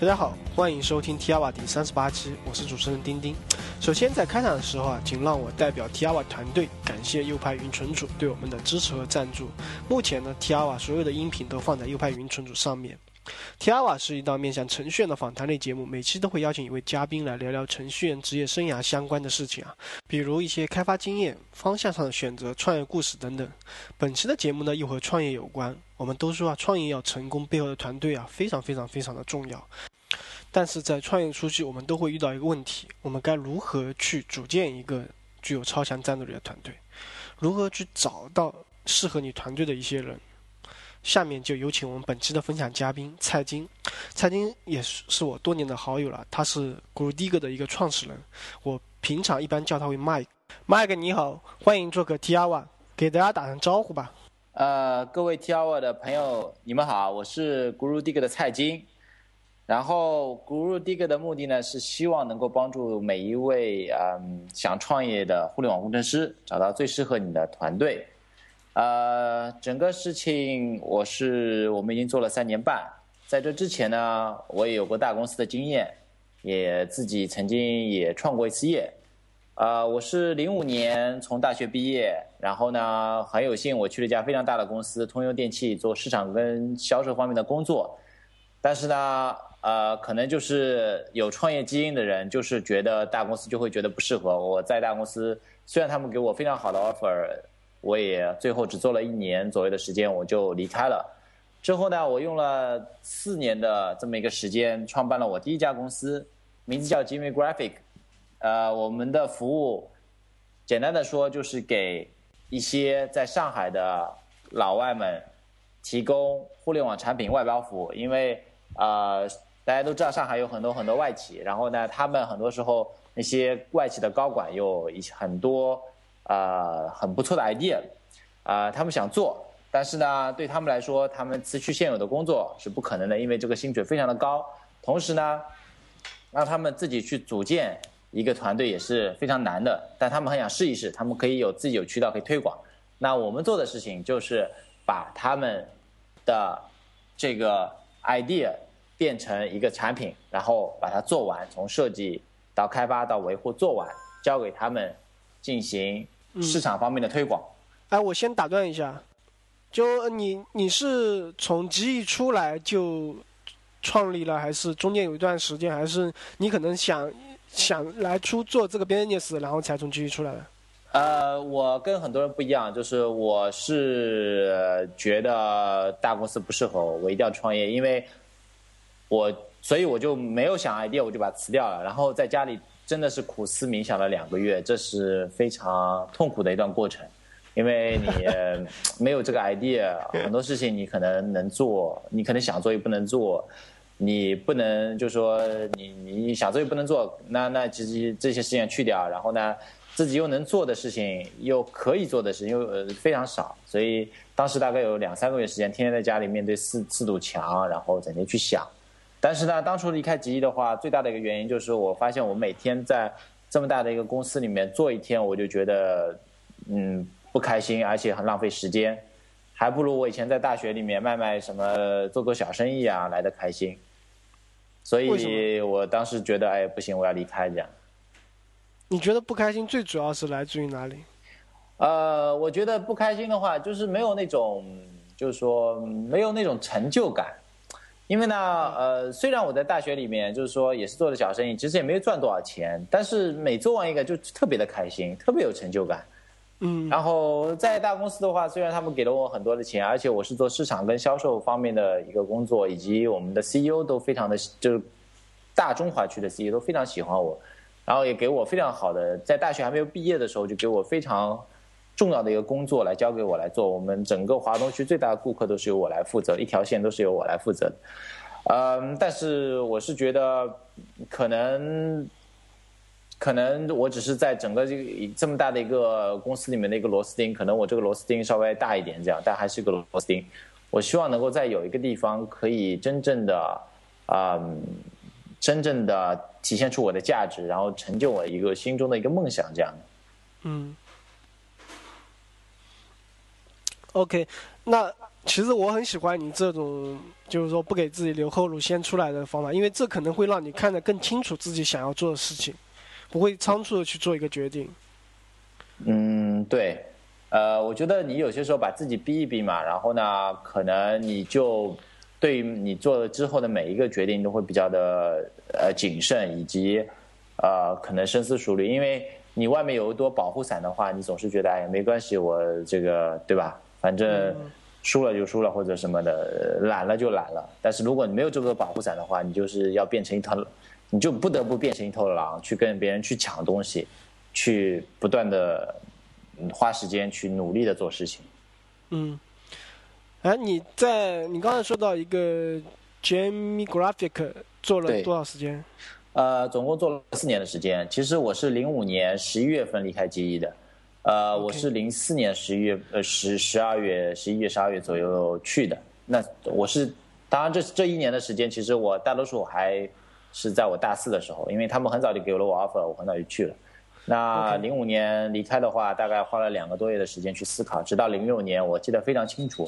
大家好，欢迎收听 Tiwa 第三十八期，我是主持人丁丁。首先在开场的时候啊，请让我代表 Tiwa 团队感谢右派云存储对我们的支持和赞助。目前呢，Tiwa 所有的音频都放在右派云存储上面。T 阿瓦是一档面向程序员的访谈类节目，每期都会邀请一位嘉宾来聊聊程序员职业生涯相关的事情啊，比如一些开发经验、方向上的选择、创业故事等等。本期的节目呢，又和创业有关。我们都说啊，创业要成功，背后的团队啊，非常非常非常的重要。但是在创业初期，我们都会遇到一个问题：我们该如何去组建一个具有超强战斗力的团队？如何去找到适合你团队的一些人？下面就有请我们本期的分享嘉宾蔡金。蔡金也是是我多年的好友了，他是 GrooDigger 的一个创始人。我平常一般叫他为 Mike。Mike 你好，欢迎做客 T R One，给大家打声招呼吧。呃，各位 T R One 的朋友，你们好，我是 GrooDigger 的蔡金。然后 GrooDigger 的目的呢，是希望能够帮助每一位嗯想创业的互联网工程师找到最适合你的团队。呃，整个事情我是我们已经做了三年半，在这之前呢，我也有过大公司的经验，也自己曾经也创过一次业。呃，我是零五年从大学毕业，然后呢，很有幸我去了一家非常大的公司通用电气做市场跟销售方面的工作，但是呢，呃，可能就是有创业基因的人，就是觉得大公司就会觉得不适合。我在大公司，虽然他们给我非常好的 offer，我也最后只做了一年左右的时间，我就离开了。之后呢，我用了四年的这么一个时间，创办了我第一家公司，名字叫 Jimmy Graphic。呃，我们的服务，简单的说就是给一些在上海的老外们提供互联网产品外包服务。因为呃，大家都知道上海有很多很多外企，然后呢，他们很多时候那些外企的高管有一很多呃很不错的 idea，啊，他们想做，但是呢，对他们来说，他们辞去现有的工作是不可能的，因为这个薪水非常的高。同时呢，让他们自己去组建。一个团队也是非常难的，但他们很想试一试，他们可以有自己有渠道可以推广。那我们做的事情就是把他们的这个 idea 变成一个产品，然后把它做完，从设计到开发到维护做完，交给他们进行市场方面的推广。哎，我先打断一下，就你你是从极易出来就创立了，还是中间有一段时间，还是你可能想？想来出做这个 business，然后才从基域出来的。呃，我跟很多人不一样，就是我是觉得大公司不适合我，我一定要创业，因为我所以我就没有想 idea，我就把它辞掉了。然后在家里真的是苦思冥想了两个月，这是非常痛苦的一段过程，因为你 没有这个 idea，很多事情你可能能做，你可能想做又不能做。你不能就说你你想做又不能做，那那其实这些事情去掉，然后呢，自己又能做的事情又可以做的事情又呃非常少，所以当时大概有两三个月时间，天天在家里面对四四堵墙，然后整天去想。但是呢，当初离开吉利的话，最大的一个原因就是我发现我每天在这么大的一个公司里面做一天，我就觉得嗯不开心，而且很浪费时间，还不如我以前在大学里面卖卖什么做做小生意啊来的开心。所以我当时觉得，哎，不行，我要离开这样。你觉得不开心最主要是来自于哪里？呃，我觉得不开心的话，就是没有那种，就是说没有那种成就感。因为呢，呃，虽然我在大学里面就是说也是做的小生意，其实也没有赚多少钱，但是每做完一个就特别的开心，特别有成就感。嗯，然后在大公司的话，虽然他们给了我很多的钱，而且我是做市场跟销售方面的一个工作，以及我们的 CEO 都非常的，就是大中华区的 CEO 都非常喜欢我，然后也给我非常好的，在大学还没有毕业的时候就给我非常重要的一个工作来交给我来做，我们整个华东区最大的顾客都是由我来负责，一条线都是由我来负责，嗯，但是我是觉得可能。可能我只是在整个这个这么大的一个公司里面的一个螺丝钉，可能我这个螺丝钉稍微大一点，这样，但还是一个螺丝钉。我希望能够在有一个地方可以真正的，啊，真正的体现出我的价值，然后成就我一个心中的一个梦想，这样。嗯。OK，那其实我很喜欢你这种，就是说不给自己留后路、先出来的方法，因为这可能会让你看得更清楚自己想要做的事情，不会仓促的去做一个决定。嗯，对，呃，我觉得你有些时候把自己逼一逼嘛，然后呢，可能你就对于你做了之后的每一个决定都会比较的呃谨慎，以及呃可能深思熟虑，因为你外面有一朵保护伞的话，你总是觉得哎没关系，我这个对吧？反正输了就输了或者什么的，懒了就懒了。但是如果你没有这个保护伞的话，你就是要变成一头，你就不得不变成一头狼，去跟别人去抢东西。去不断的花时间去努力的做事情。嗯，哎，你在你刚才说到一个 Jamie Graphic 做了多少时间？呃，总共做了四年的时间。其实我是零五年十一月份离开 GE 的，呃，我是零四年十一月呃十十二月十一月十二月左右去的。那我是当然这这一年的时间，其实我大多数还是在我大四的时候，因为他们很早就给了我 offer，我很早就去了。那零五年离开的话，大概花了两个多月的时间去思考，直到零六年，我记得非常清楚，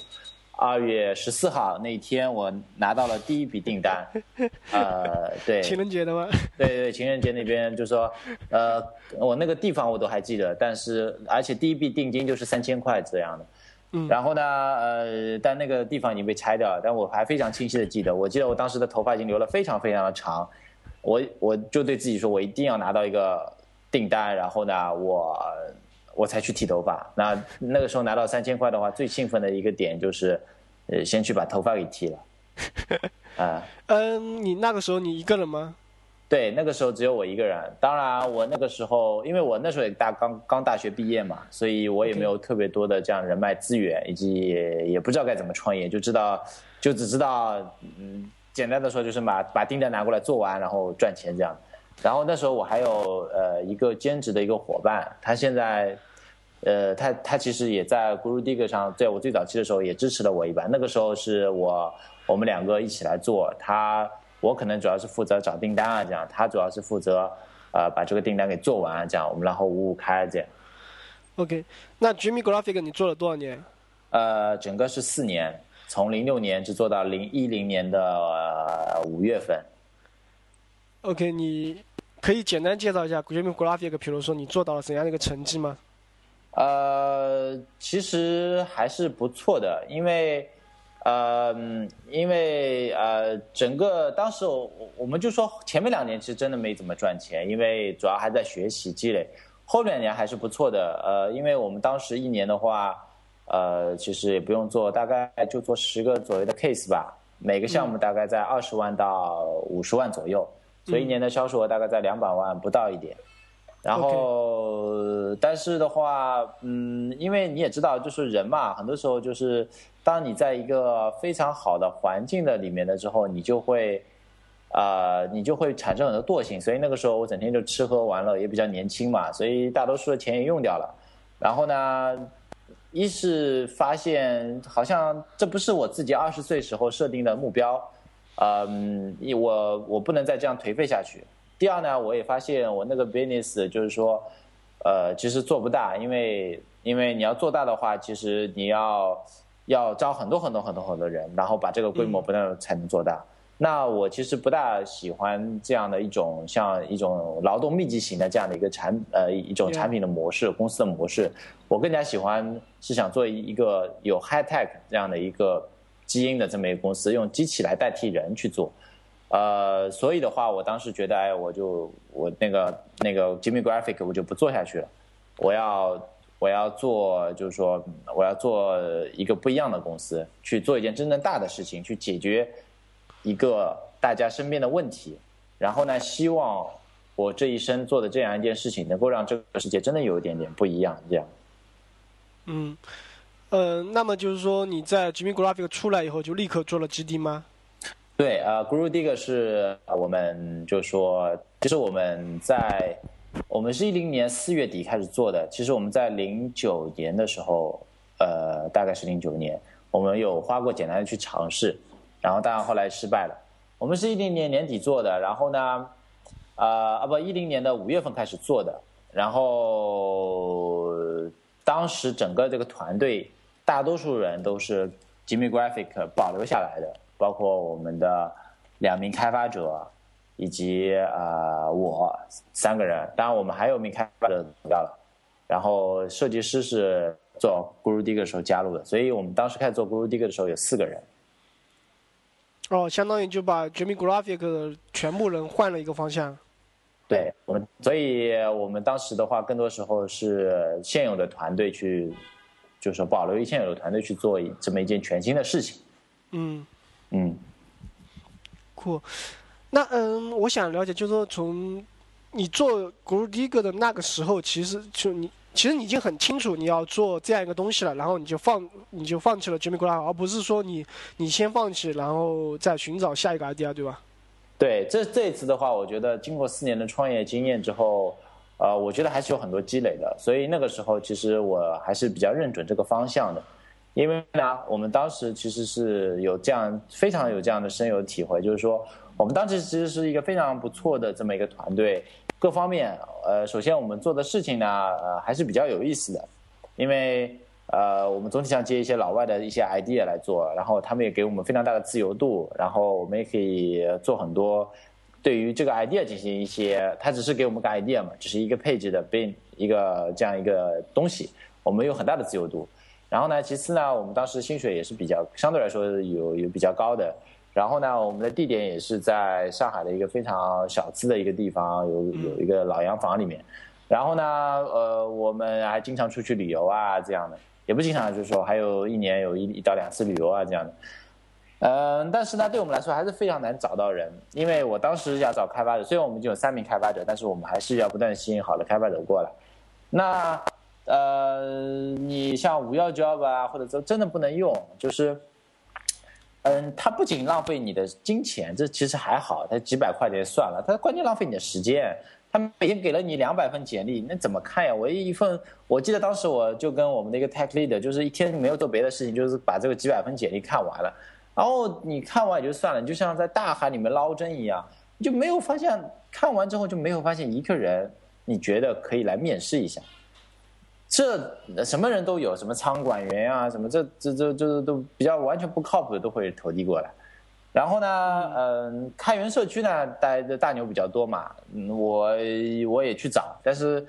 二月十四号那一天，我拿到了第一笔订单。呃，对，情人节的吗？对对，情人节那边就说，呃，我那个地方我都还记得，但是而且第一笔定金就是三千块这样的。嗯。然后呢，呃，但那个地方已经被拆掉了，但我还非常清晰的记得，我记得我当时的头发已经留了非常非常的长，我我就对自己说，我一定要拿到一个。订单，然后呢，我我才去剃头发。那那个时候拿到三千块的话，最兴奋的一个点就是，呃，先去把头发给剃了。啊，嗯，你那个时候你一个人吗？对，那个时候只有我一个人。当然，我那个时候，因为我那时候也大刚刚大学毕业嘛，所以我也没有特别多的这样人脉资源，以及也不知道该怎么创业，就知道就只知道，嗯，简单的说就是把把订单拿过来做完，然后赚钱这样。然后那时候我还有呃一个兼职的一个伙伴，他现在，呃他他其实也在 GuruDig 上，在我最早期的时候也支持了我一把。那个时候是我我们两个一起来做，他我可能主要是负责找订单啊这样，他主要是负责呃把这个订单给做完这样，我们然后五五开这样。OK，那 Jimmy Graphic 你做了多少年？呃，整个是四年，从零六年就做到零一零年的五月份。OK，你。可以简单介绍一下 Jimmy Graphic，比如说你做到了怎样的一个成绩吗？呃，其实还是不错的，因为，呃，因为呃，整个当时我我们就说前面两年其实真的没怎么赚钱，因为主要还在学习积累，后两年还是不错的。呃，因为我们当时一年的话，呃，其实也不用做，大概就做十个左右的 case 吧，每个项目大概在二十万到五十万左右。所以一年的销售额大概在两百万不到一点，然后但是的话，嗯，因为你也知道，就是人嘛，很多时候就是当你在一个非常好的环境的里面的之后，你就会，啊，你就会产生很多惰性。所以那个时候我整天就吃喝玩乐，也比较年轻嘛，所以大多数的钱也用掉了。然后呢，一是发现好像这不是我自己二十岁时候设定的目标。嗯，我我不能再这样颓废下去。第二呢，我也发现我那个 business 就是说，呃，其实做不大，因为因为你要做大的话，其实你要要招很多很多很多很多人，然后把这个规模不断才能做大。那我其实不大喜欢这样的一种像一种劳动密集型的这样的一个产呃一种产品的模式，公司的模式。我更加喜欢是想做一个有 high tech 这样的一个。基因的这么一个公司，用机器来代替人去做，呃，所以的话，我当时觉得，哎，我就我那个那个 Jimmy Graphic 我就不做下去了，我要我要做，就是说我要做一个不一样的公司，去做一件真正大的事情，去解决一个大家身边的问题，然后呢，希望我这一生做的这样一件事情，能够让这个世界真的有一点点不一样，这样。嗯。呃，那么就是说你在 Jimmy Graphic 出来以后就立刻做了 GD 吗？对，呃，GuruDig 是我们就说，其实我们在我们是一零年四月底开始做的，其实我们在零九年的时候，呃，大概是零九年，我们有花过简单的去尝试，然后当然后来失败了。我们是一零年年底做的，然后呢，啊啊不，一零年的五月份开始做的，然后当时整个这个团队。大多数人都是 Jimmy Graphic 保留下来的，包括我们的两名开发者以及呃我三个人，当然我们还有一名开发者走掉了，然后设计师是做 Guru Digger 的时候加入的，所以我们当时开始做 Guru Digger 的时候有四个人。哦，相当于就把 Jimmy Graphic 全部人换了一个方向。对我们，所以我们当时的话，更多时候是现有的团队去，就是说保留现有的团队去做这么一件全新的事情。嗯嗯，酷。那嗯，我想了解，就是说从你做 Guru Digger 的那个时候，其实就你。其实你已经很清楚你要做这样一个东西了，然后你就放你就放弃了 Jimmy Graphic，而不是说你你先放弃，然后再寻找下一个 idea，对吧？对，这这一次的话，我觉得经过四年的创业经验之后，呃，我觉得还是有很多积累的，所以那个时候其实我还是比较认准这个方向的，因为呢，我们当时其实是有这样非常有这样的深有体会，就是说我们当时其实是一个非常不错的这么一个团队。各方面，呃，首先我们做的事情呢，呃，还是比较有意思的，因为呃，我们总体上接一些老外的一些 idea 来做，然后他们也给我们非常大的自由度，然后我们也可以做很多对于这个 idea 进行一些，他只是给我们个 idea 嘛，只是一个配置的 bin 一个这样一个东西，我们有很大的自由度。然后呢，其次呢，我们当时薪水也是比较相对来说有有比较高的。然后呢，我们的地点也是在上海的一个非常小资的一个地方，有有一个老洋房里面。然后呢，呃，我们还经常出去旅游啊，这样的，也不经常，就是说还有一年有一一到两次旅游啊，这样的。嗯，但是呢，对我们来说还是非常难找到人，因为我当时要找开发者，虽然我们已经有三名开发者，但是我们还是要不断吸引好的开发者过来。那呃，你像五幺 job 啊，或者说真的不能用，就是。嗯，它不仅浪费你的金钱，这其实还好，它几百块钱算了。它关键浪费你的时间。他每天给了你两百份简历，那怎么看呀？我一份，我记得当时我就跟我们的一个 tech leader，就是一天没有做别的事情，就是把这个几百份简历看完了。然后你看完也就算了，你就像在大海里面捞针一样，就没有发现，看完之后就没有发现一个人，你觉得可以来面试一下。这什么人都有，什么仓管员啊，什么这这这这都比较完全不靠谱的都会投递过来。然后呢，嗯，开源社区呢，待的大牛比较多嘛，嗯，我我也去找，但是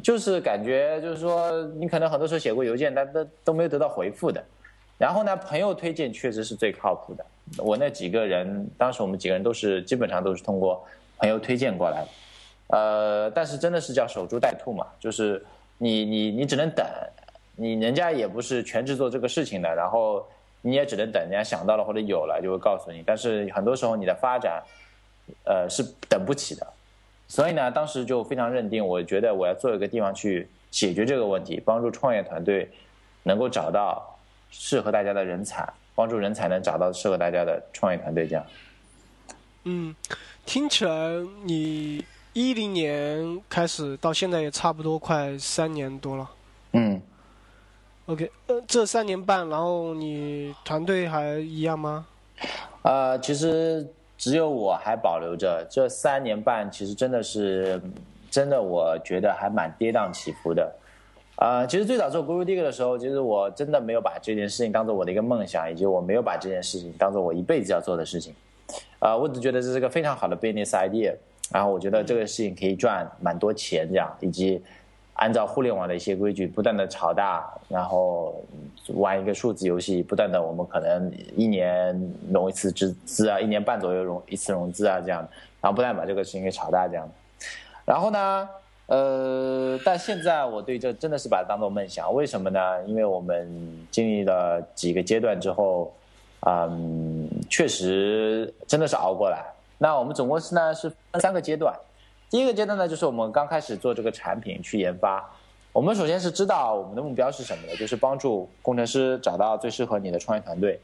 就是感觉就是说，你可能很多时候写过邮件，但都都没有得到回复的。然后呢，朋友推荐确实是最靠谱的。我那几个人，当时我们几个人都是基本上都是通过朋友推荐过来的。呃，但是真的是叫守株待兔嘛，就是。你你你只能等，你人家也不是全职做这个事情的，然后你也只能等人家想到了或者有了就会告诉你。但是很多时候你的发展，呃是等不起的，所以呢，当时就非常认定，我觉得我要做一个地方去解决这个问题，帮助创业团队能够找到适合大家的人才，帮助人才能找到适合大家的创业团队。这样，嗯，听起来你。一零年开始到现在也差不多快三年多了。嗯。OK，呃，这三年半，然后你团队还一样吗？呃，其实只有我还保留着。这三年半其实真的是，真的我觉得还蛮跌宕起伏的。啊，其实最早做 Guru Digger 的时候，其实我真的没有把这件事情当做我的一个梦想，以及我没有把这件事情当做我一辈子要做的事情。啊，我只觉得这是个非常好的 business idea。然后我觉得这个事情可以赚蛮多钱，这样以及按照互联网的一些规矩，不断的炒大，然后玩一个数字游戏，不断的我们可能一年融一次资资啊，一年半左右融一次融资啊，这样，然后不断把这个事情给炒大，这样。然后呢，呃，但现在我对这真的是把它当做梦想，为什么呢？因为我们经历了几个阶段之后，嗯，确实真的是熬过来。那我们总公司呢是分三个阶段，第一个阶段呢就是我们刚开始做这个产品去研发，我们首先是知道我们的目标是什么的，就是帮助工程师找到最适合你的创业团队。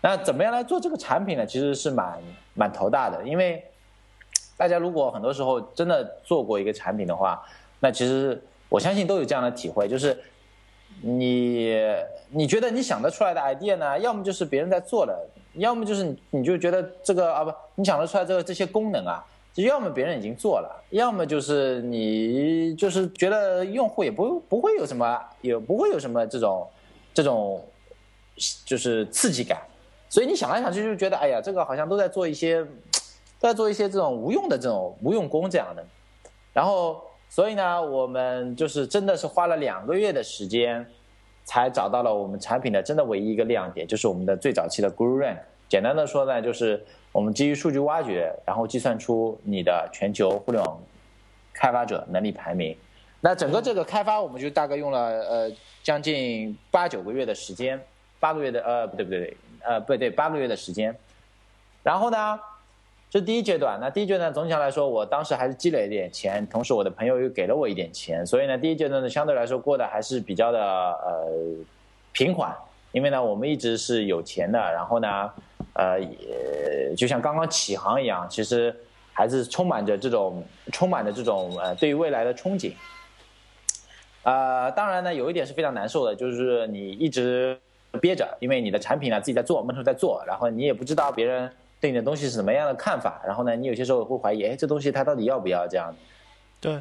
那怎么样来做这个产品呢？其实是蛮蛮头大的，因为大家如果很多时候真的做过一个产品的话，那其实我相信都有这样的体会，就是你你觉得你想得出来的 idea 呢，要么就是别人在做的。要么就是你，你就觉得这个啊不，你想得出来这个这些功能啊，就要么别人已经做了，要么就是你就是觉得用户也不不会有什么，也不会有什么这种这种就是刺激感。所以你想来想去，就觉得哎呀，这个好像都在做一些，都在做一些这种无用的这种无用功这样的。然后，所以呢，我们就是真的是花了两个月的时间，才找到了我们产品的真的唯一一个亮点，就是我们的最早期的 Guru Rank。简单的说呢，就是我们基于数据挖掘，然后计算出你的全球互联网开发者能力排名。那整个这个开发，我们就大概用了呃将近八九个月的时间，八个月的呃不对不对。呃，不对，八个月的时间。然后呢，这第一阶段。那第一阶段总体上来说，我当时还是积累了一点钱，同时我的朋友又给了我一点钱，所以呢，第一阶段呢相对来说过得还是比较的呃平缓。因为呢，我们一直是有钱的，然后呢，呃，也就像刚刚起航一样，其实还是充满着这种充满着这种呃对于未来的憧憬。呃，当然呢，有一点是非常难受的，就是你一直。憋着，因为你的产品呢自己在做，闷头在做，然后你也不知道别人对你的东西是什么样的看法，然后呢，你有些时候会怀疑，哎，这东西他到底要不要这样？对，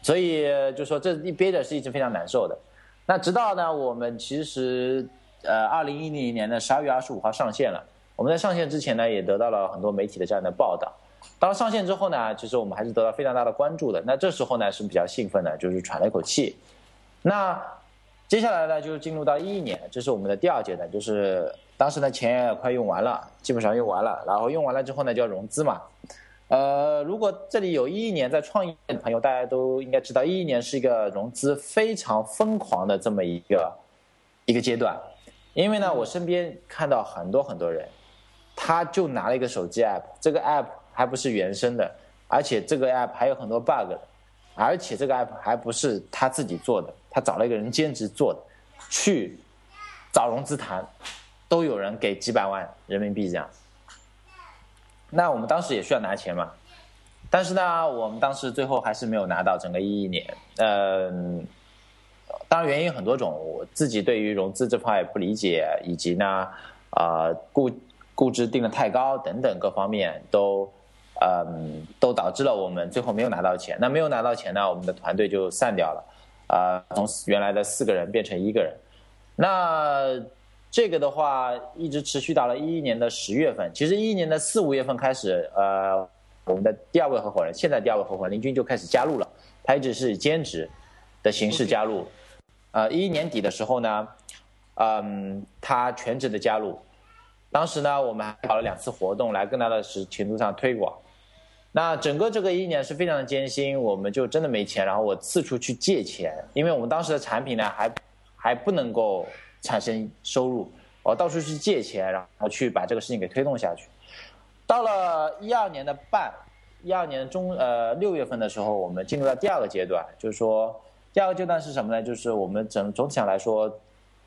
所以就说这一憋着是一直非常难受的。那直到呢，我们其实呃，二零一零年的十二月二十五号上线了。我们在上线之前呢，也得到了很多媒体的这样的报道。到了上线之后呢，其实我们还是得到非常大的关注的。那这时候呢是比较兴奋的，就是喘了一口气。那。接下来呢，就是进入到一一年，这是我们的第二阶段，就是当时呢钱也快用完了，基本上用完了，然后用完了之后呢就要融资嘛。呃，如果这里有一一年在创业的朋友，大家都应该知道，一一年是一个融资非常疯狂的这么一个一个阶段，因为呢，我身边看到很多很多人，他就拿了一个手机 app，这个 app 还不是原生的，而且这个 app 还有很多 bug，而且这个 app 还不是他自己做的。他找了一个人兼职做的，去找融资谈，都有人给几百万人民币这样。那我们当时也需要拿钱嘛，但是呢，我们当时最后还是没有拿到整个一一年。嗯，当然原因很多种，我自己对于融资这块不理解，以及呢，啊顾估值定的太高等等各方面都，嗯，都导致了我们最后没有拿到钱。那没有拿到钱呢，我们的团队就散掉了。啊，从原来的四个人变成一个人，那这个的话一直持续到了一一年的十月份。其实一一年的四五月份开始，呃，我们的第二位合伙人，现在第二位合伙人林军就开始加入了，他一直是以兼职的形式加入。呃，一一年底的时候呢，嗯，他全职的加入。当时呢，我们还搞了两次活动来更大的是程度上推广。那整个这个一年是非常的艰辛，我们就真的没钱，然后我四处去借钱，因为我们当时的产品呢还还不能够产生收入，我到处去借钱，然后去把这个事情给推动下去。到了一二年的半，一二年中呃六月份的时候，我们进入到第二个阶段，就是说第二个阶段是什么呢？就是我们整总体上来说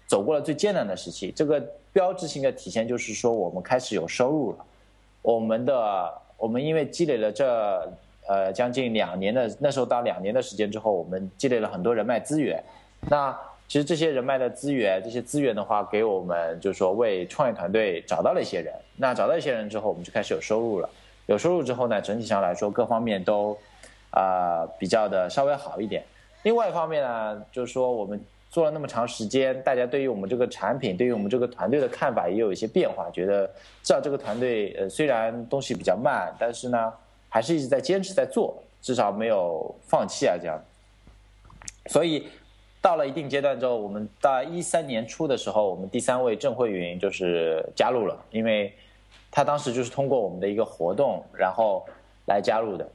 走过了最艰难的时期，这个标志性的体现就是说我们开始有收入了，我们的。我们因为积累了这呃将近两年的那时候到两年的时间之后，我们积累了很多人脉资源。那其实这些人脉的资源，这些资源的话，给我们就是说为创业团队找到了一些人。那找到一些人之后，我们就开始有收入了。有收入之后呢，整体上来说各方面都啊比较的稍微好一点。另外一方面呢，就是说我们。做了那么长时间，大家对于我们这个产品，对于我们这个团队的看法也有一些变化，觉得至少这个团队呃虽然东西比较慢，但是呢还是一直在坚持在做，至少没有放弃啊这样。所以到了一定阶段之后，我们到一三年初的时候，我们第三位郑慧云就是加入了，因为他当时就是通过我们的一个活动，然后来加入的。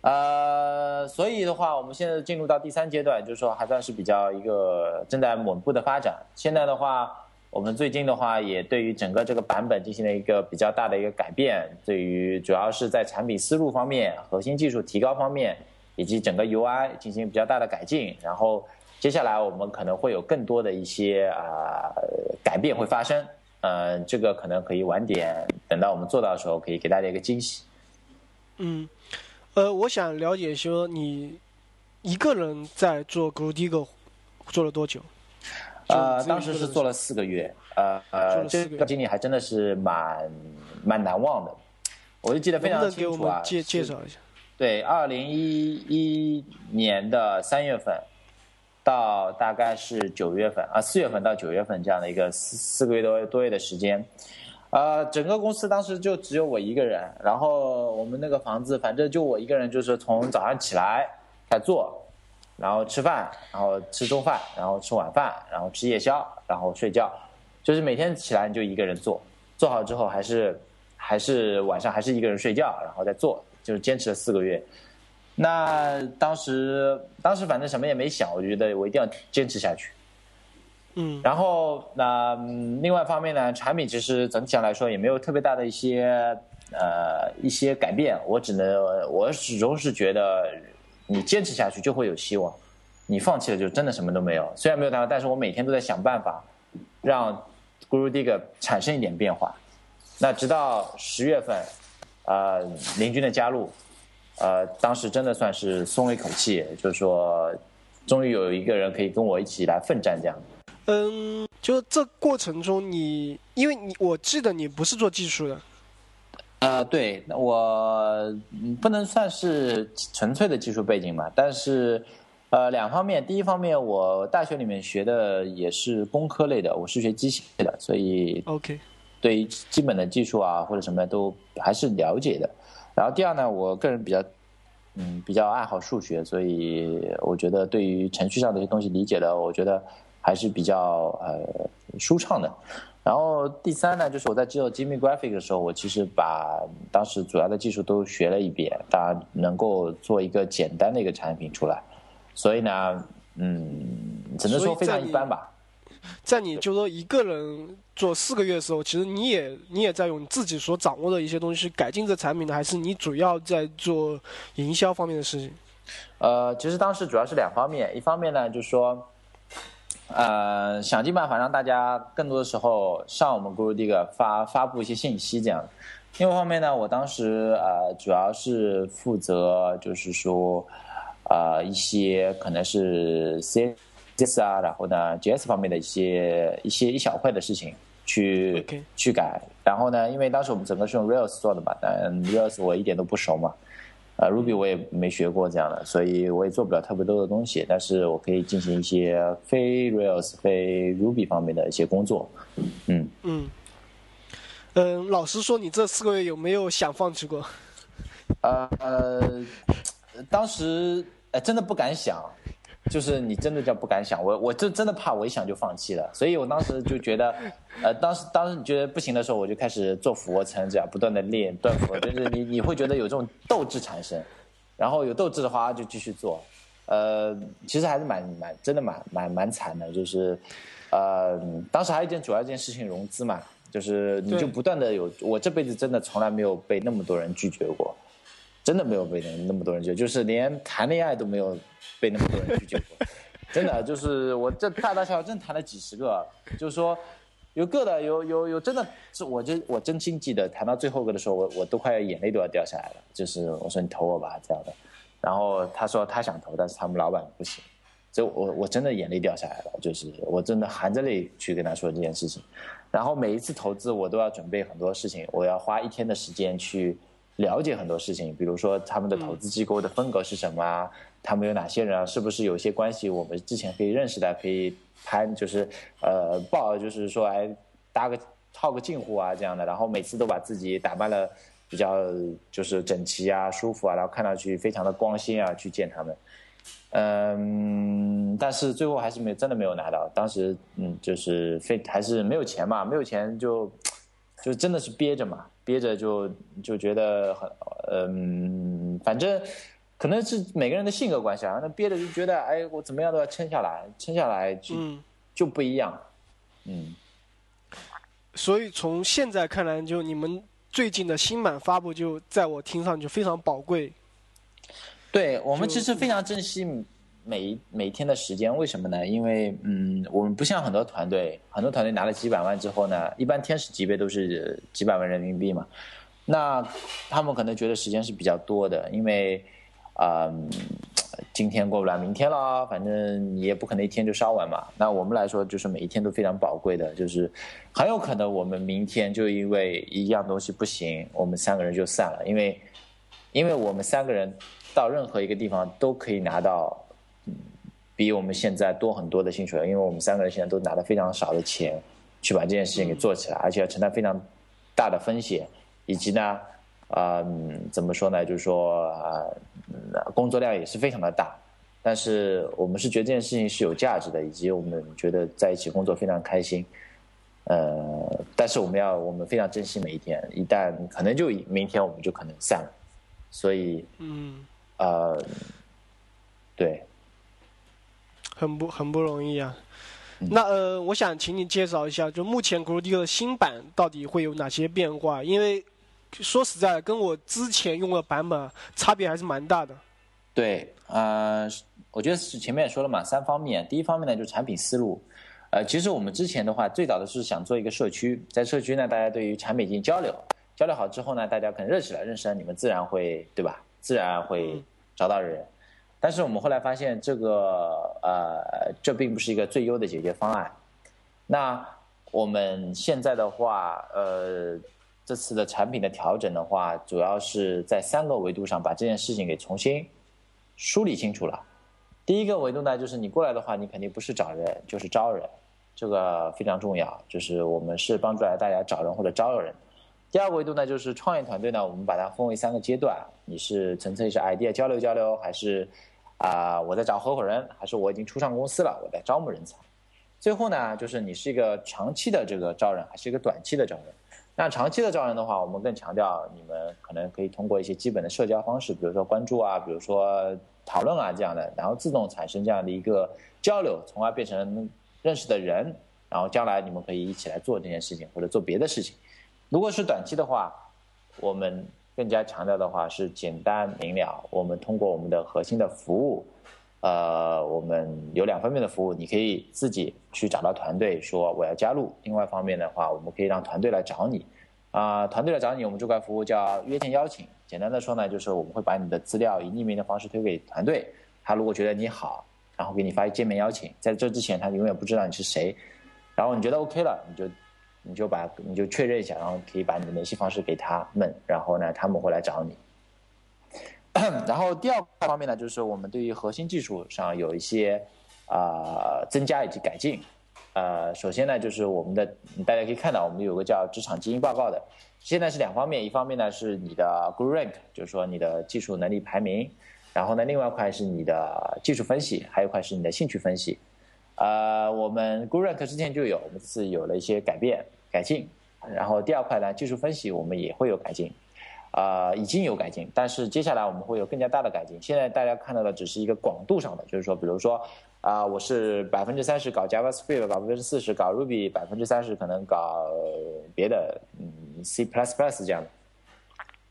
呃，所以的话，我们现在进入到第三阶段，就是说还算是比较一个正在稳步的发展。现在的话，我们最近的话也对于整个这个版本进行了一个比较大的一个改变，对于主要是在产品思路方面、核心技术提高方面，以及整个 UI 进行比较大的改进。然后接下来我们可能会有更多的一些啊改变会发生。呃，这个可能可以晚点，等到我们做到的时候，可以给大家一个惊喜。嗯。呃，我想了解说你一个人在做 g r o d i g o 做了多久？呃，当时是做了四个月。呃呃，这个经历还真的是蛮蛮难忘的。我就记得非常清楚啊。介介绍一下。对，二零一一年的三月份，到大概是九月份啊，四月份到九月份这样的一个四四个月多多月的时间。呃，整个公司当时就只有我一个人，然后我们那个房子，反正就我一个人，就是从早上起来开始做，然后吃饭，然后吃中饭，然后吃晚饭，然后吃夜宵，然后睡觉，就是每天起来你就一个人做，做好之后还是还是晚上还是一个人睡觉，然后再做，就是坚持了四个月。那当时当时反正什么也没想，我觉得我一定要坚持下去。嗯，然后那另外一方面呢，产品其实整体上来说也没有特别大的一些呃一些改变。我只能我始终是觉得，你坚持下去就会有希望，你放弃了就真的什么都没有。虽然没有达到，但是我每天都在想办法让 Guru Dig 产生一点变化。那直到十月份，呃，林军的加入，呃，当时真的算是松了一口气，就是说，终于有一个人可以跟我一起来奋战这样。嗯，就这过程中，你因为你我记得你不是做技术的，呃，对，我不能算是纯粹的技术背景吧，但是呃，两方面，第一方面，我大学里面学的也是工科类的，我是学机械的，所以 OK，对于基本的技术啊或者什么的都还是了解的。然后第二呢，我个人比较嗯比较爱好数学，所以我觉得对于程序上的一些东西理解的，我觉得。还是比较呃舒畅的。然后第三呢，就是我在做 Jimmy Graphic 的时候，我其实把当时主要的技术都学了一遍，大家能够做一个简单的一个产品出来。所以呢，嗯，只能说非常一般吧。在你就说一个人做四个月的时候，其实你也你也在用你自己所掌握的一些东西改进这产品的，还是你主要在做营销方面的事情？呃，其实当时主要是两方面，一方面呢，就是说。呃，想尽办法让大家更多的时候上我们 Guru Dig 发发布一些信息，这样。另外一方面呢，我当时呃主要是负责就是说，呃一些可能是 CSS 啊，然后呢 JS 方面的一些一些一小块的事情去去改。然后呢，因为当时我们整个是用 Rails 做的嘛，但 Rails 我一点都不熟嘛。呃，Ruby 我也没学过这样的，所以我也做不了特别多的东西。但是我可以进行一些非 Rails、非 Ruby 方面的一些工作。嗯嗯嗯，老实说，你这四个月有没有想放弃过？呃，当时呃真的不敢想。就是你真的叫不敢想，我我就真的怕我一想就放弃了，所以我当时就觉得，呃，当时当时觉得不行的时候，我就开始做俯卧撑，这样不断的练，断俯，就是你你会觉得有这种斗志产生，然后有斗志的话就继续做，呃，其实还是蛮蛮真的蛮蛮蛮惨的，就是，呃，当时还有一件主要一件事情融资嘛，就是你就不断的有，我这辈子真的从来没有被那么多人拒绝过。真的没有被那么多人救，就是连谈恋爱都没有被那么多人拒绝过。真的，就是我这大大小小真谈了几十个，就是说有个的，有有有真的，是我就我真心记得，谈到最后个的时候，我我都快眼泪都要掉下来了。就是我说你投我吧这样的，然后他说他想投，但是他们老板不行，所以我我真的眼泪掉下来了。就是我真的含着泪去跟他说这件事情，然后每一次投资我都要准备很多事情，我要花一天的时间去。了解很多事情，比如说他们的投资机构的风格是什么啊？他们有哪些人啊？是不是有些关系我们之前可以认识的，可以拍，就是呃报，就是说哎搭个套个近乎啊这样的。然后每次都把自己打扮的比较就是整齐啊、舒服啊，然后看上去非常的光鲜啊去见他们。嗯，但是最后还是没真的没有拿到。当时嗯就是非还是没有钱嘛，没有钱就就真的是憋着嘛。憋着就就觉得很嗯，反正可能是每个人的性格关系啊。那憋着就觉得，哎，我怎么样都要撑下来，撑下来就就不一样。嗯。所以从现在看来，就你们最近的新版发布，就在我听上去非常宝贵。对我们其实非常珍惜。每每天的时间，为什么呢？因为嗯，我们不像很多团队，很多团队拿了几百万之后呢，一般天使级别都是几百万人民币嘛。那他们可能觉得时间是比较多的，因为啊，今天过不了明天了，反正你也不可能一天就烧完嘛。那我们来说，就是每一天都非常宝贵的，就是很有可能我们明天就因为一样东西不行，我们三个人就散了，因为因为我们三个人到任何一个地方都可以拿到。比我们现在多很多的薪水，因为我们三个人现在都拿了非常少的钱去把这件事情给做起来，而且要承担非常大的风险，以及呢，呃，怎么说呢？就是说，呃，工作量也是非常的大。但是我们是觉得这件事情是有价值的，以及我们觉得在一起工作非常开心。呃，但是我们要我们非常珍惜每一天，一旦可能就明天我们就可能散了，所以，嗯，呃，对，很不很不容易啊。那呃，我想请你介绍一下，就目前 g r o d 的新版到底会有哪些变化？因为说实在的，跟我之前用的版本差别还是蛮大的。对，呃，我觉得是前面也说了嘛，三方面。第一方面呢，就是产品思路。呃，其实我们之前的话，最早的是想做一个社区，在社区呢，大家对于产品进行交流，交流好之后呢，大家可能认识了，认识了，你们自然会对吧？自然会找到人。但是我们后来发现，这个呃，这并不是一个最优的解决方案。那我们现在的话，呃，这次的产品的调整的话，主要是在三个维度上把这件事情给重新梳理清楚了。第一个维度呢，就是你过来的话，你肯定不是找人，就是招人，这个非常重要。就是我们是帮助大家找人或者招人。第二个维度呢，就是创业团队呢，我们把它分为三个阶段：你是纯粹是 idea 交流交流，还是啊我在找合伙人，还是我已经初上公司了，我在招募人才。最后呢，就是你是一个长期的这个招人，还是一个短期的招人？那长期的招人的话，我们更强调你们可能可以通过一些基本的社交方式，比如说关注啊，比如说。讨论啊，这样的，然后自动产生这样的一个交流，从而变成认识的人，然后将来你们可以一起来做这件事情或者做别的事情。如果是短期的话，我们更加强调的话是简单明了。我们通过我们的核心的服务，呃，我们有两方面的服务，你可以自己去找到团队说我要加入。另外一方面的话，我们可以让团队来找你。啊，团队来找你，我们这块服务叫约见邀请。简单的说呢，就是我们会把你的资料以匿名的方式推给团队，他如果觉得你好，然后给你发一见面邀请，在这之前他永远不知道你是谁，然后你觉得 OK 了，你就你就把你就确认一下，然后可以把你的联系方式给他们，然后呢他们会来找你。然后第二方面呢，就是我们对于核心技术上有一些啊增加以及改进。呃，首先呢，就是我们的大家可以看到，我们有个叫职场基因报告的。现在是两方面，一方面呢是你的 Guru Rank，就是说你的技术能力排名，然后呢，另外一块是你的技术分析，还有一块是你的兴趣分析。呃，我们 Guru Rank 之前就有，我们这次有了一些改变改进。然后第二块呢，技术分析我们也会有改进，啊，已经有改进，但是接下来我们会有更加大的改进。现在大家看到的只是一个广度上的，就是说，比如说。啊，我是百分之三十搞 JavaScript，百分之四十搞 Ruby，百分之三十可能搞别的，嗯，C++ 这样的。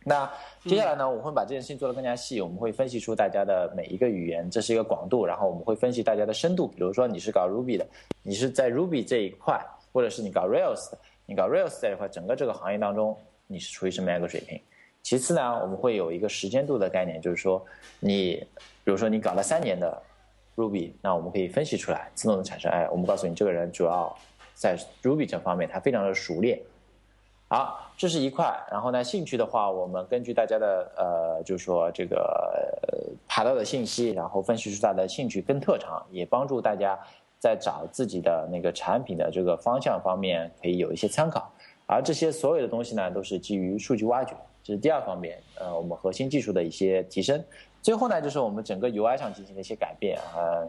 那接下来呢，我会把这件事情做得更加细，我们会分析出大家的每一个语言，这是一个广度，然后我们会分析大家的深度。比如说你是搞 Ruby 的，你是在 Ruby 这一块，或者是你搞 Rails 的，你搞 Rails 这一块，整个这个行业当中你是处于什么样一个水平？其次呢，我们会有一个时间度的概念，就是说你，比如说你搞了三年的。Ruby，那我们可以分析出来，自动的产生。哎，我们告诉你，这个人主要在 Ruby 这方面，他非常的熟练。好，这是一块。然后呢，兴趣的话，我们根据大家的呃，就是说这个爬到的信息，然后分析出他的兴趣跟特长，也帮助大家在找自己的那个产品的这个方向方面可以有一些参考。而这些所有的东西呢，都是基于数据挖掘，这是第二方面。呃，我们核心技术的一些提升。最后呢，就是我们整个 UI 上进行的一些改变啊，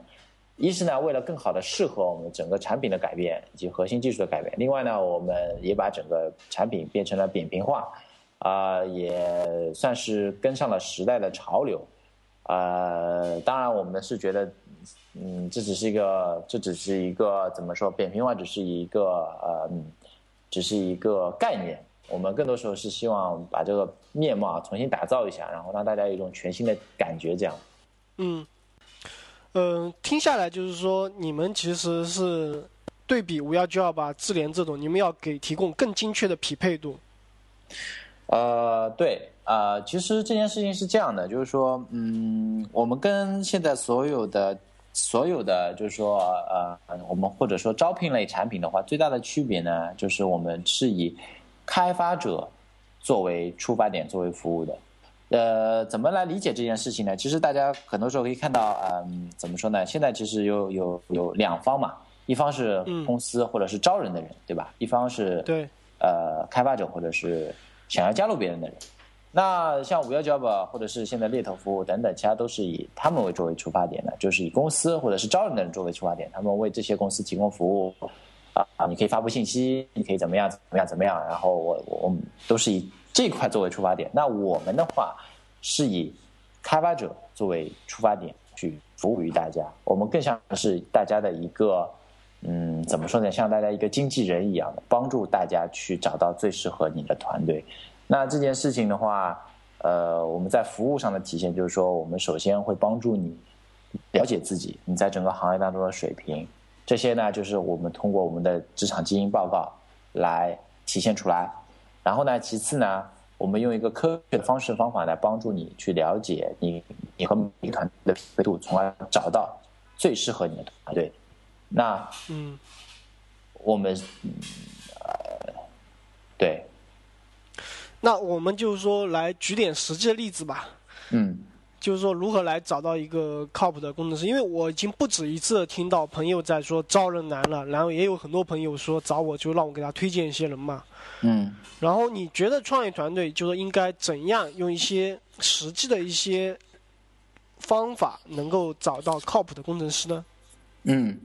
一是呢为了更好的适合我们整个产品的改变以及核心技术的改变，另外呢，我们也把整个产品变成了扁平化，啊，也算是跟上了时代的潮流，呃，当然我们是觉得，嗯，这只是一个，这只是一个怎么说，扁平化只是一个呃，只是一个概念。我们更多时候是希望把这个面貌重新打造一下，然后让大家有一种全新的感觉，这样。嗯，嗯，听下来就是说，你们其实是对比五幺九二八智联这种，你们要给提供更精确的匹配度。呃，对，呃，其实这件事情是这样的，就是说，嗯，我们跟现在所有的所有的，就是说，呃，我们或者说招聘类产品的话，最大的区别呢，就是我们是以开发者作为出发点，作为服务的，呃，怎么来理解这件事情呢？其实大家很多时候可以看到，嗯，怎么说呢？现在其实有有有两方嘛，一方是公司或者是招人的人，对吧？一方是对呃开发者或者是想要加入别人的人。那像五幺 Job 或者是现在猎头服务等等，其他都是以他们为作为出发点的，就是以公司或者是招人的人作为出发点，他们为这些公司提供服务啊啊，你可以发布信息，你可以怎么样怎么样怎么样，然后我我们都是以这块作为出发点。那我们的话是以开发者作为出发点去服务于大家，我们更像是大家的一个嗯，怎么说呢？像大家一个经纪人一样的，帮助大家去找到最适合你的团队。那这件事情的话，呃，我们在服务上的体现就是说，我们首先会帮助你了解自己，你在整个行业当中的水平，这些呢，就是我们通过我们的职场基因报告来体现出来。然后呢，其次呢，我们用一个科学的方式方法来帮助你去了解你你和每个团队的匹配度，从而找到最适合你的团队。那嗯，我们呃，对。那我们就是说来举点实际的例子吧，嗯，就是说如何来找到一个靠谱的工程师，因为我已经不止一次听到朋友在说招人难了，然后也有很多朋友说找我就让我给他推荐一些人嘛，嗯，然后你觉得创业团队就是应该怎样用一些实际的一些方法能够找到靠谱的工程师呢？嗯，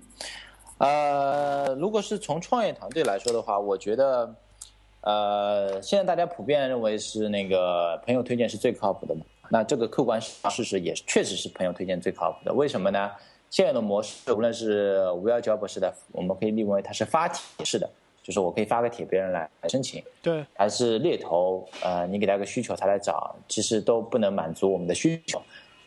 呃，如果是从创业团队来说的话，我觉得。呃，现在大家普遍认为是那个朋友推荐是最靠谱的嘛？那这个客观事实也确实是朋友推荐最靠谱的。为什么呢？现有的模式，无论是五幺九博士的，我们可以立为它是发帖式的，就是我可以发个帖，别人来申请。对。还是猎头，呃，你给他个需求，他来找，其实都不能满足我们的需求。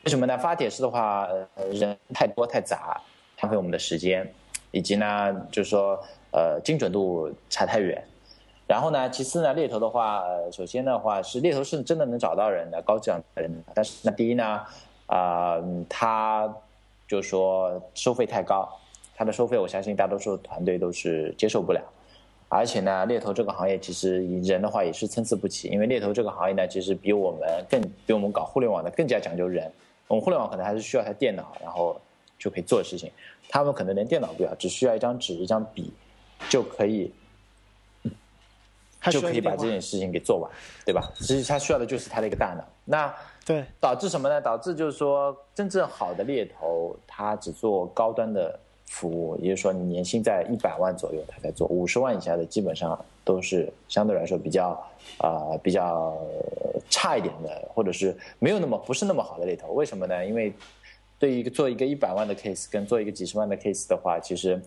为什么呢？发帖式的话，呃人太多太杂，浪费我们的时间，以及呢，就是说，呃，精准度差太远。然后呢，其次呢，猎头的话，呃，首先的话是猎头是真的能找到人的高质量的人，但是那第一呢，啊，他就说收费太高，他的收费我相信大多数团队都是接受不了，而且呢，猎头这个行业其实人的话也是参差不齐，因为猎头这个行业呢，其实比我们更比我们搞互联网的更加讲究人，我们互联网可能还是需要台电脑，然后就可以做事情，他们可能连电脑不要，只需要一张纸一张笔就可以。就可以把这件事情给做完，对吧？其实他需要的就是他的一个大脑。那对导致什么呢？导致就是说，真正好的猎头，他只做高端的服务，也就是说，你年薪在一百万左右，他才做五十万以下的，基本上都是相对来说比较啊比较差一点的，或者是没有那么不是那么好的猎头。为什么呢？因为对于一个做一个一百万的 case 跟做一个几十万的 case 的话，其实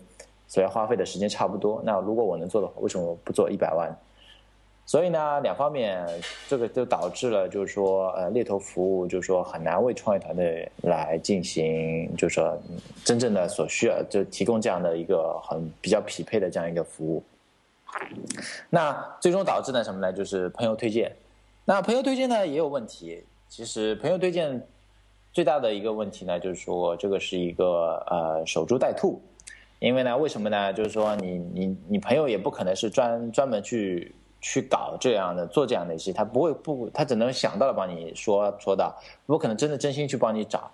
所要花费的时间差不多。那如果我能做的话，为什么不做一百万？所以呢，两方面，这个就导致了，就是说，呃，猎头服务，就是说很难为创业团队来进行，就是说，真正的所需要，就提供这样的一个很比较匹配的这样一个服务。那最终导致呢什么呢？就是朋友推荐。那朋友推荐呢也有问题。其实朋友推荐最大的一个问题呢，就是说这个是一个呃守株待兔。因为呢，为什么呢？就是说你你你朋友也不可能是专专门去。去搞这样的做这样的事，他不会不，他只能想到了帮你说说到，不可能真的真心去帮你找，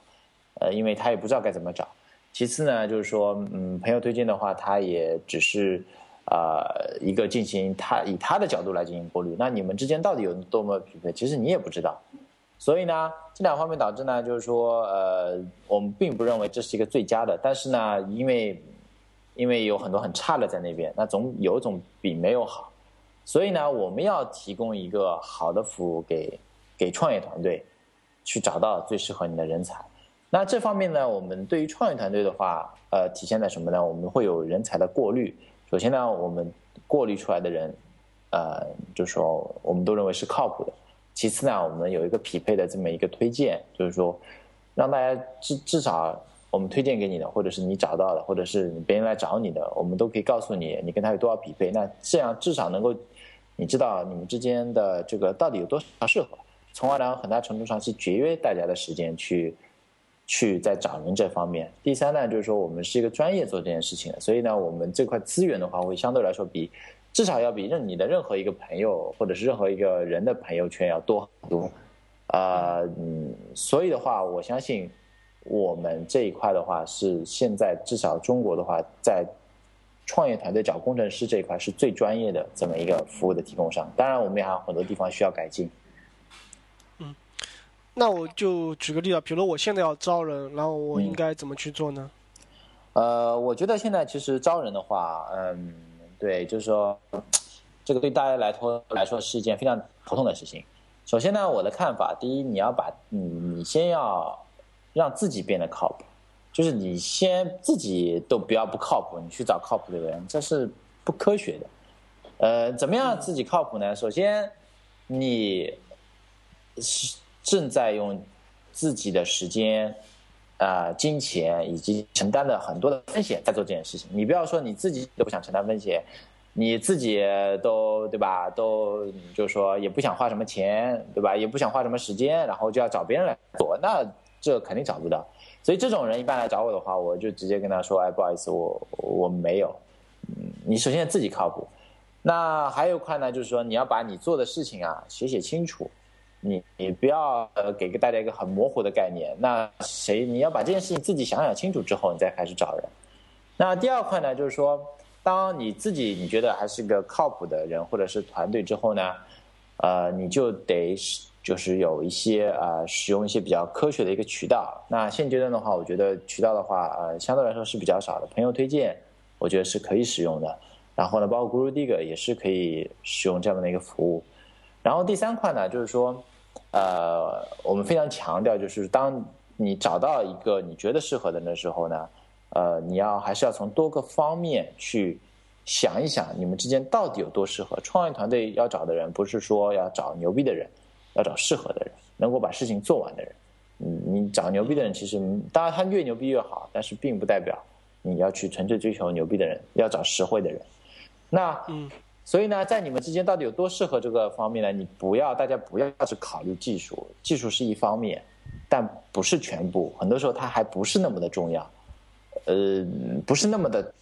呃，因为他也不知道该怎么找。其次呢，就是说，嗯，朋友推荐的话，他也只是啊一个进行他以他的角度来进行过滤。那你们之间到底有多么匹配，其实你也不知道。所以呢，这两方面导致呢，就是说，呃，我们并不认为这是一个最佳的。但是呢，因为因为有很多很差的在那边，那总有总比没有好。所以呢，我们要提供一个好的服务给给创业团队，去找到最适合你的人才。那这方面呢，我们对于创业团队的话，呃，体现在什么呢？我们会有人才的过滤。首先呢，我们过滤出来的人，呃，就是说我们都认为是靠谱的。其次呢，我们有一个匹配的这么一个推荐，就是说让大家至至少我们推荐给你的，或者是你找到的，或者是别人来找你的，我们都可以告诉你你跟他有多少匹配。那这样至少能够。你知道你们之间的这个到底有多少适合，从而呢，很大程度上是节约大家的时间去，去在找人这方面。第三呢，就是说我们是一个专业做这件事情的，所以呢，我们这块资源的话，会相对来说比至少要比任你的任何一个朋友或者是任何一个人的朋友圈要多很多。呃，所以的话，我相信我们这一块的话，是现在至少中国的话，在创业团队找工程师这一块是最专业的这么一个服务的提供商。当然，我们也还有很多地方需要改进。嗯，那我就举个例子，比如我现在要招人，然后我应该怎么去做呢？呃，我觉得现在其实招人的话，嗯，对，就是说，这个对大家来说来说是一件非常头痛的事情。首先呢，我的看法，第一，你要把你你先要让自己变得靠谱，就是你先自己都不要不靠谱，你去找靠谱的人，这是不科学的。呃，怎么样自己靠谱呢？首先，你是正在用自己的时间、啊金钱以及承担的很多的风险在做这件事情。你不要说你自己都不想承担风险。你自己都对吧？都就是说也不想花什么钱，对吧？也不想花什么时间，然后就要找别人来做，那这肯定找不到。所以这种人一般来找我的话，我就直接跟他说：“哎，不好意思，我我没有。”嗯，你首先自己靠谱。那还有一块呢，就是说你要把你做的事情啊写写清楚，你你不要呃给个大家一个很模糊的概念。那谁你要把这件事情自己想想清楚之后，你再开始找人。那第二块呢，就是说。当你自己你觉得还是个靠谱的人或者是团队之后呢，呃，你就得就是有一些啊，使用一些比较科学的一个渠道。那现阶段的话，我觉得渠道的话，呃，相对来说是比较少的。朋友推荐，我觉得是可以使用的。然后呢，包括 GuruDig 也是可以使用这样的一个服务。然后第三块呢，就是说，呃，我们非常强调，就是当你找到一个你觉得适合的人的时候呢。呃，你要还是要从多个方面去想一想，你们之间到底有多适合。创业团队要找的人，不是说要找牛逼的人，要找适合的人，能够把事情做完的人。嗯，你找牛逼的人，其实当然他越牛逼越好，但是并不代表你要去纯粹追求牛逼的人，要找实惠的人。那，嗯，所以呢，在你们之间到底有多适合这个方面呢？你不要，大家不要去考虑技术，技术是一方面，但不是全部。很多时候它还不是那么的重要。呃，不是那么的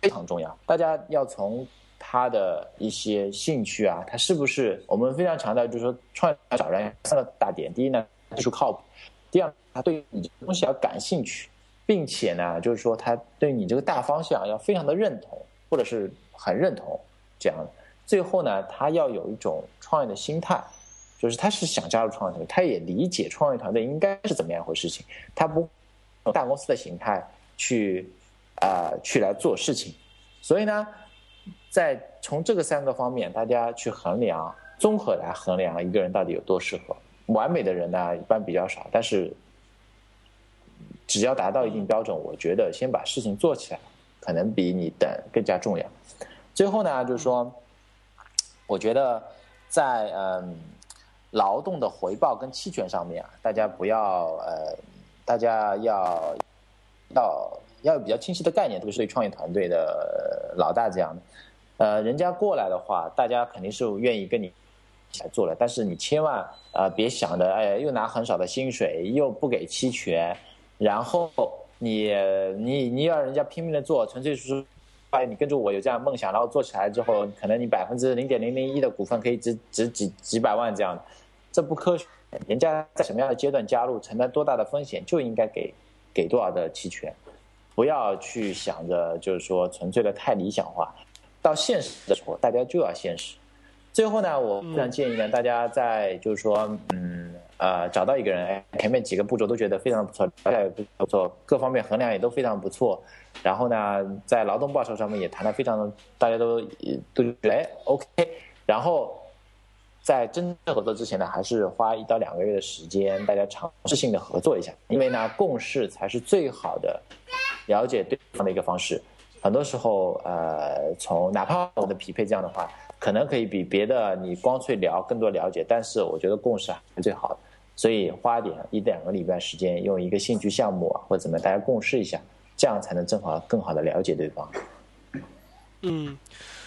非常重要。大家要从他的一些兴趣啊，他是不是我们非常强调，就是说创业找人三个大点：第一呢，技术靠谱；第二，他对你这个东西要感兴趣，并且呢，就是说他对你这个大方向要非常的认同，或者是很认同这样。最后呢，他要有一种创业的心态，就是他是想加入创业团队，他也理解创业团队应该是怎么样一回事情，他不大公司的形态。去啊，去来做事情，所以呢，在从这个三个方面，大家去衡量，综合来衡量一个人到底有多适合。完美的人呢，一般比较少，但是只要达到一定标准，我觉得先把事情做起来，可能比你等更加重要。最后呢，就是说，我觉得在嗯劳动的回报跟期权上面啊，大家不要呃，大家要。要要有比较清晰的概念，特别是对创业团队的老大这样的，呃，人家过来的话，大家肯定是愿意跟你一起来做的。但是你千万啊，别想着，哎，又拿很少的薪水，又不给期权，然后你你你要人家拼命的做，纯粹是说，哎，你跟着我有这样梦想，然后做起来之后，可能你百分之零点零零一的股份可以值值几几百万这样的，这不科学。人家在什么样的阶段加入，承担多大的风险，就应该给。给多少的期权，不要去想着就是说纯粹的太理想化，到现实的时候，大家就要现实。最后呢，我非常建议呢，大家在就是说，嗯呃，找到一个人，哎，前面几个步骤都觉得非常不错，条件也不错，各方面衡量也都非常不错。然后呢，在劳动报酬上面也谈的非常的，大家都都觉得哎 OK。然后。在真正合作之前呢，还是花一到两个月的时间，大家尝试性的合作一下，因为呢，共识才是最好的了解对方的一个方式。很多时候，呃，从哪怕我的匹配这样的话，可能可以比别的你光去聊更多了解，但是我觉得共识还是最好的。所以花点一两个礼拜时间，用一个兴趣项目啊或者怎么大家共事一下，这样才能正好更好的了解对方。嗯。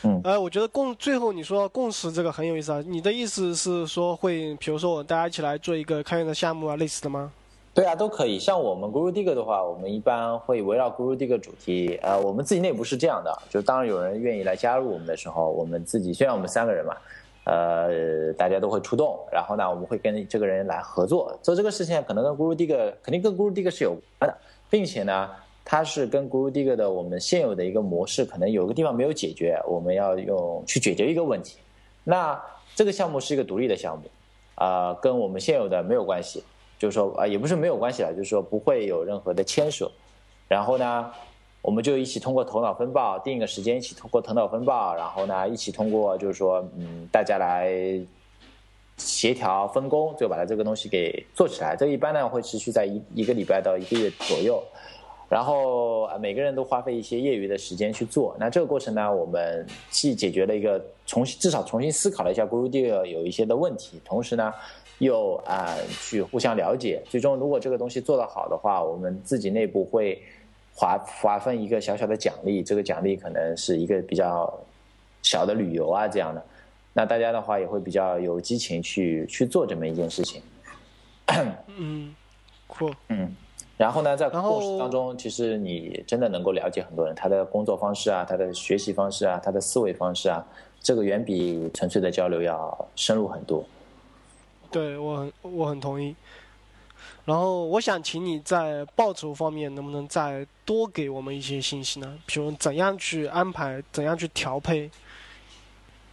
嗯，呃，我觉得共最后你说共识这个很有意思啊。你的意思是说会，比如说我大家一起来做一个开源的项目啊，类似的吗？对啊，都可以。像我们 GuruDig 的话，我们一般会围绕 GuruDig 主题。呃，我们自己内部是这样的，就当有人愿意来加入我们的时候，我们自己虽然我们三个人嘛，呃，大家都会出动，然后呢，我们会跟这个人来合作做这个事情，可能跟 Guru Digger 肯定跟 Guru Digger 是有关的，并且呢，它是跟 Guru Digger 的我们现有的一个模式，可能有个地方没有解决，我们要用去解决一个问题。那这个项目是一个独立的项目，啊，跟我们现有的没有关系，就是说啊，也不是没有关系了，就是说不会有任何的牵涉。然后呢？我们就一起通过头脑风暴定一个时间，一起通过头脑风暴，然后呢，一起通过就是说，嗯，大家来协调分工，就把它这个东西给做起来。这一般呢会持续在一一个礼拜到一个月左右，然后每个人都花费一些业余的时间去做。那这个过程呢，我们既解决了一个重新至少重新思考了一下，GuruDeal 有一些的问题，同时呢，又啊去互相了解。最终如果这个东西做得好的话，我们自己内部会。划划分一个小小的奖励，这个奖励可能是一个比较小的旅游啊这样的，那大家的话也会比较有激情去去做这么一件事情。嗯，酷。嗯，然后呢，在过程当中，其实你真的能够了解很多人他的工作方式啊，他的学习方式啊，他的思维方式啊，这个远比纯粹的交流要深入很多。对我很我很同意。然后我想请你在报酬方面能不能再多给我们一些信息呢？比如怎样去安排，怎样去调配？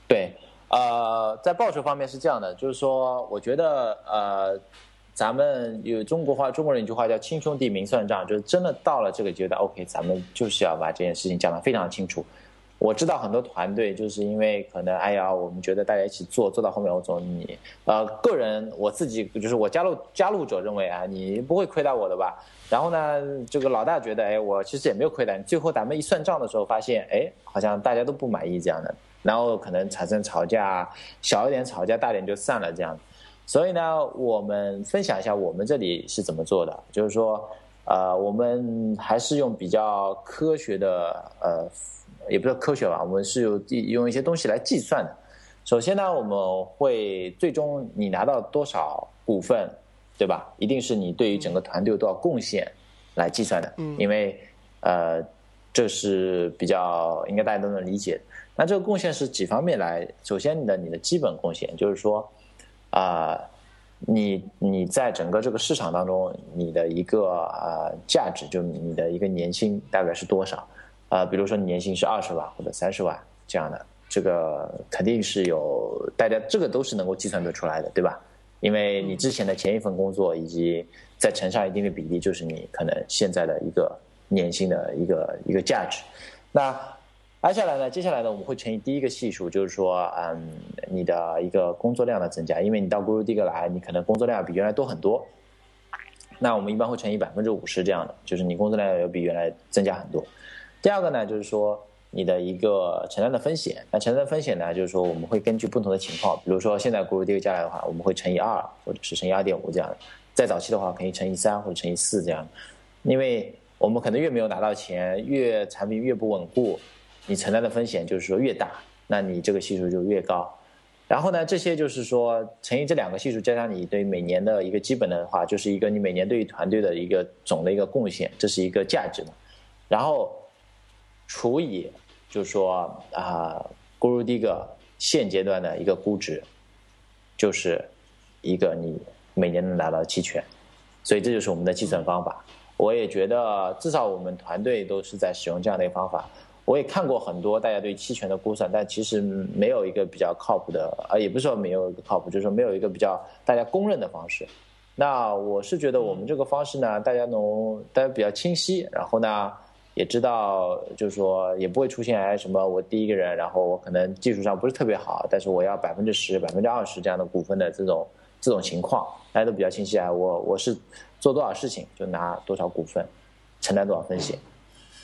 对，呃，在报酬方面是这样的，就是说，我觉得呃，咱们有中国话，中国人一句话叫“亲兄弟明算账”，就是真的到了这个阶段，OK，咱们就是要把这件事情讲得非常清楚。我知道很多团队就是因为可能哎呀，我们觉得大家一起做做到后面，我总你呃个人我自己就是我加入加入者认为啊，你不会亏待我的吧？然后呢，这个老大觉得哎，我其实也没有亏待你。最后咱们一算账的时候，发现哎，好像大家都不满意这样的，然后可能产生吵架，小一点吵架，大点就散了这样。所以呢，我们分享一下我们这里是怎么做的，就是说呃，我们还是用比较科学的呃。也不是科学吧，我们是有用一些东西来计算的。首先呢，我们会最终你拿到多少股份，对吧？一定是你对于整个团队有多少贡献来计算的。嗯。因为呃，这是比较应该大家都能理解。那这个贡献是几方面来？首先，你的你的基本贡献就是说啊，你你在整个这个市场当中，你的一个呃价值，就你的一个年薪大概是多少？啊，比如说你年薪是二十万或者三十万这样的，这个肯定是有大家这个都是能够计算得出来的，对吧？因为你之前的前一份工作以及再乘上一定的比例，就是你可能现在的一个年薪的一个一个价值。那接下来呢？接下来呢，我们会乘以第一个系数，就是说，嗯，你的一个工作量的增加，因为你到 Guru Digger 来，你可能工作量比原来多很多。那我们一般会乘以百分之五十这样的，就是你工作量要比原来增加很多。第二个呢，就是说你的一个承担的风险。那承担的风险呢，就是说我们会根据不同的情况，比如说现在 Guru D 加来的话，我们会乘以二，或者是乘以二点五这样的。在早期的话，可以乘以三或者乘以四这样。因为我们可能越没有拿到钱，越产品越不稳固，你承担的风险就是说越大，那你这个系数就越高。然后呢，这些就是说乘以这两个系数，加上你对每年的一个基本的话，就是一个你每年对于团队的一个总的一个贡献，这是一个价值嘛。然后。除以，就是说啊，Guru Digger 现阶段的一个估值，就是一个你每年能拿到期权，所以这就是我们的计算方法。我也觉得，至少我们团队都是在使用这样的一个方法。我也看过很多大家对期权的估算，但其实没有一个比较靠谱的，啊，也不是说没有一个靠谱，就是说没有一个比较大家公认的方式。那我是觉得我们这个方式呢，大家能大家比较清晰，然后呢。也知道，就是说也不会出现哎什么我第一个人，然后我可能技术上不是特别好，但是我要百分之十、百分之二十这样的股份的这种这种情况，大家都比较清晰啊。我我是做多少事情就拿多少股份，承担多少风险。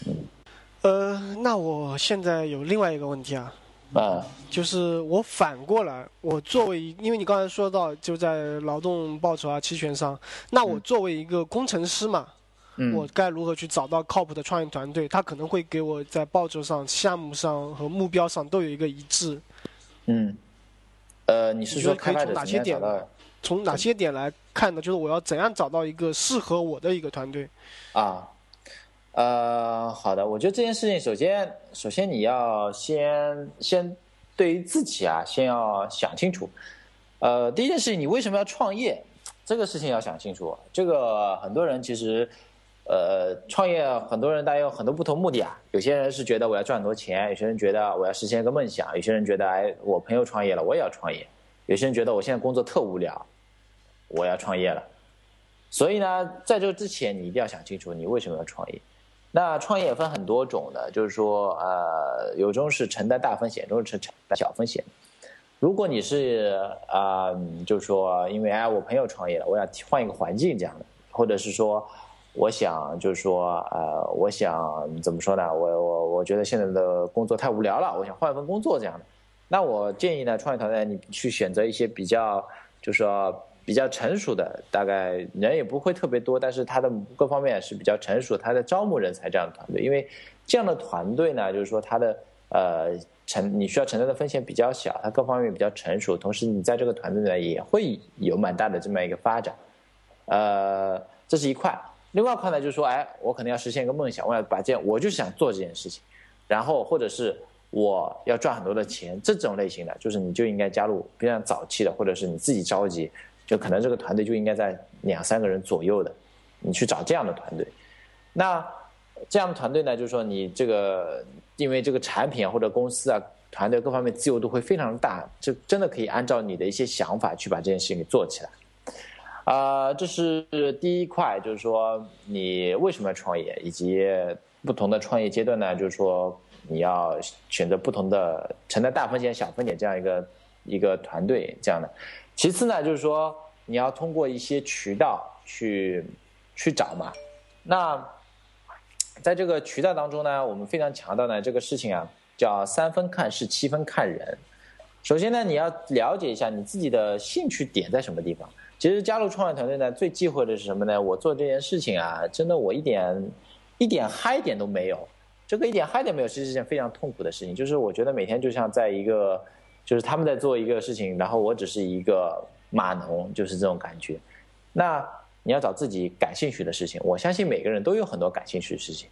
嗯，呃，那我现在有另外一个问题啊，啊，就是我反过来，我作为因为你刚才说到就在劳动报酬啊期权上，那我作为一个工程师嘛。我该如何去找到靠谱的创业团队？他可能会给我在报酬上、项目上和目标上都有一个一致。嗯，呃，你是说可以从哪些点？从哪些点来看呢？就是我要怎样找到一个适合我的一个团队？啊，呃，好的，我觉得这件事情，首先，首先你要先先对于自己啊，先要想清楚。呃，第一件事情，你为什么要创业？这个事情要想清楚。这个很多人其实，呃，创业很多人大家有很多不同目的啊。有些人是觉得我要赚很多钱，有些人觉得我要实现一个梦想，有些人觉得哎，我朋友创业了，我也要创业。有些人觉得我现在工作特无聊，我要创业了。所以呢，在这之前，你一定要想清楚你为什么要创业。那创业分很多种的，就是说，呃，有种是承担大风险，有种是承担小风险。如果你是啊，就是说，因为哎，我朋友创业了，我想换一个环境这样的，或者是说，我想就是说，呃，我想怎么说呢？我我我觉得现在的工作太无聊了，我想换一份工作这样的。那我建议呢，创业团队你去选择一些比较，就是说比较成熟的，大概人也不会特别多，但是他的各方面是比较成熟，他在招募人才这样的团队，因为这样的团队呢，就是说他的呃。承你需要承担的风险比较小，它各方面比较成熟，同时你在这个团队呢也会有蛮大的这么一个发展，呃，这是一块。另外一块呢就是说，哎，我可能要实现一个梦想，我要把这，我就想做这件事情，然后或者是我要赚很多的钱，这种类型的，就是你就应该加入非常早期的，或者是你自己着急，就可能这个团队就应该在两三个人左右的，你去找这样的团队。那这样的团队呢，就是说你这个。因为这个产品或者公司啊团队各方面自由度会非常大，就真的可以按照你的一些想法去把这件事情给做起来。啊，这是第一块，就是说你为什么要创业，以及不同的创业阶段呢？就是说你要选择不同的承担大风险、小风险这样一个一个团队这样的。其次呢，就是说你要通过一些渠道去去找嘛。那在这个渠道当中呢，我们非常强调呢，这个事情啊，叫三分看事，七分看人。首先呢，你要了解一下你自己的兴趣点在什么地方。其实加入创业团队呢，最忌讳的是什么呢？我做这件事情啊，真的我一点一点嗨点都没有。这个一点嗨点没有，其实是件非常痛苦的事情。就是我觉得每天就像在一个，就是他们在做一个事情，然后我只是一个码农，就是这种感觉。那。你要找自己感兴趣的事情，我相信每个人都有很多感兴趣的事情。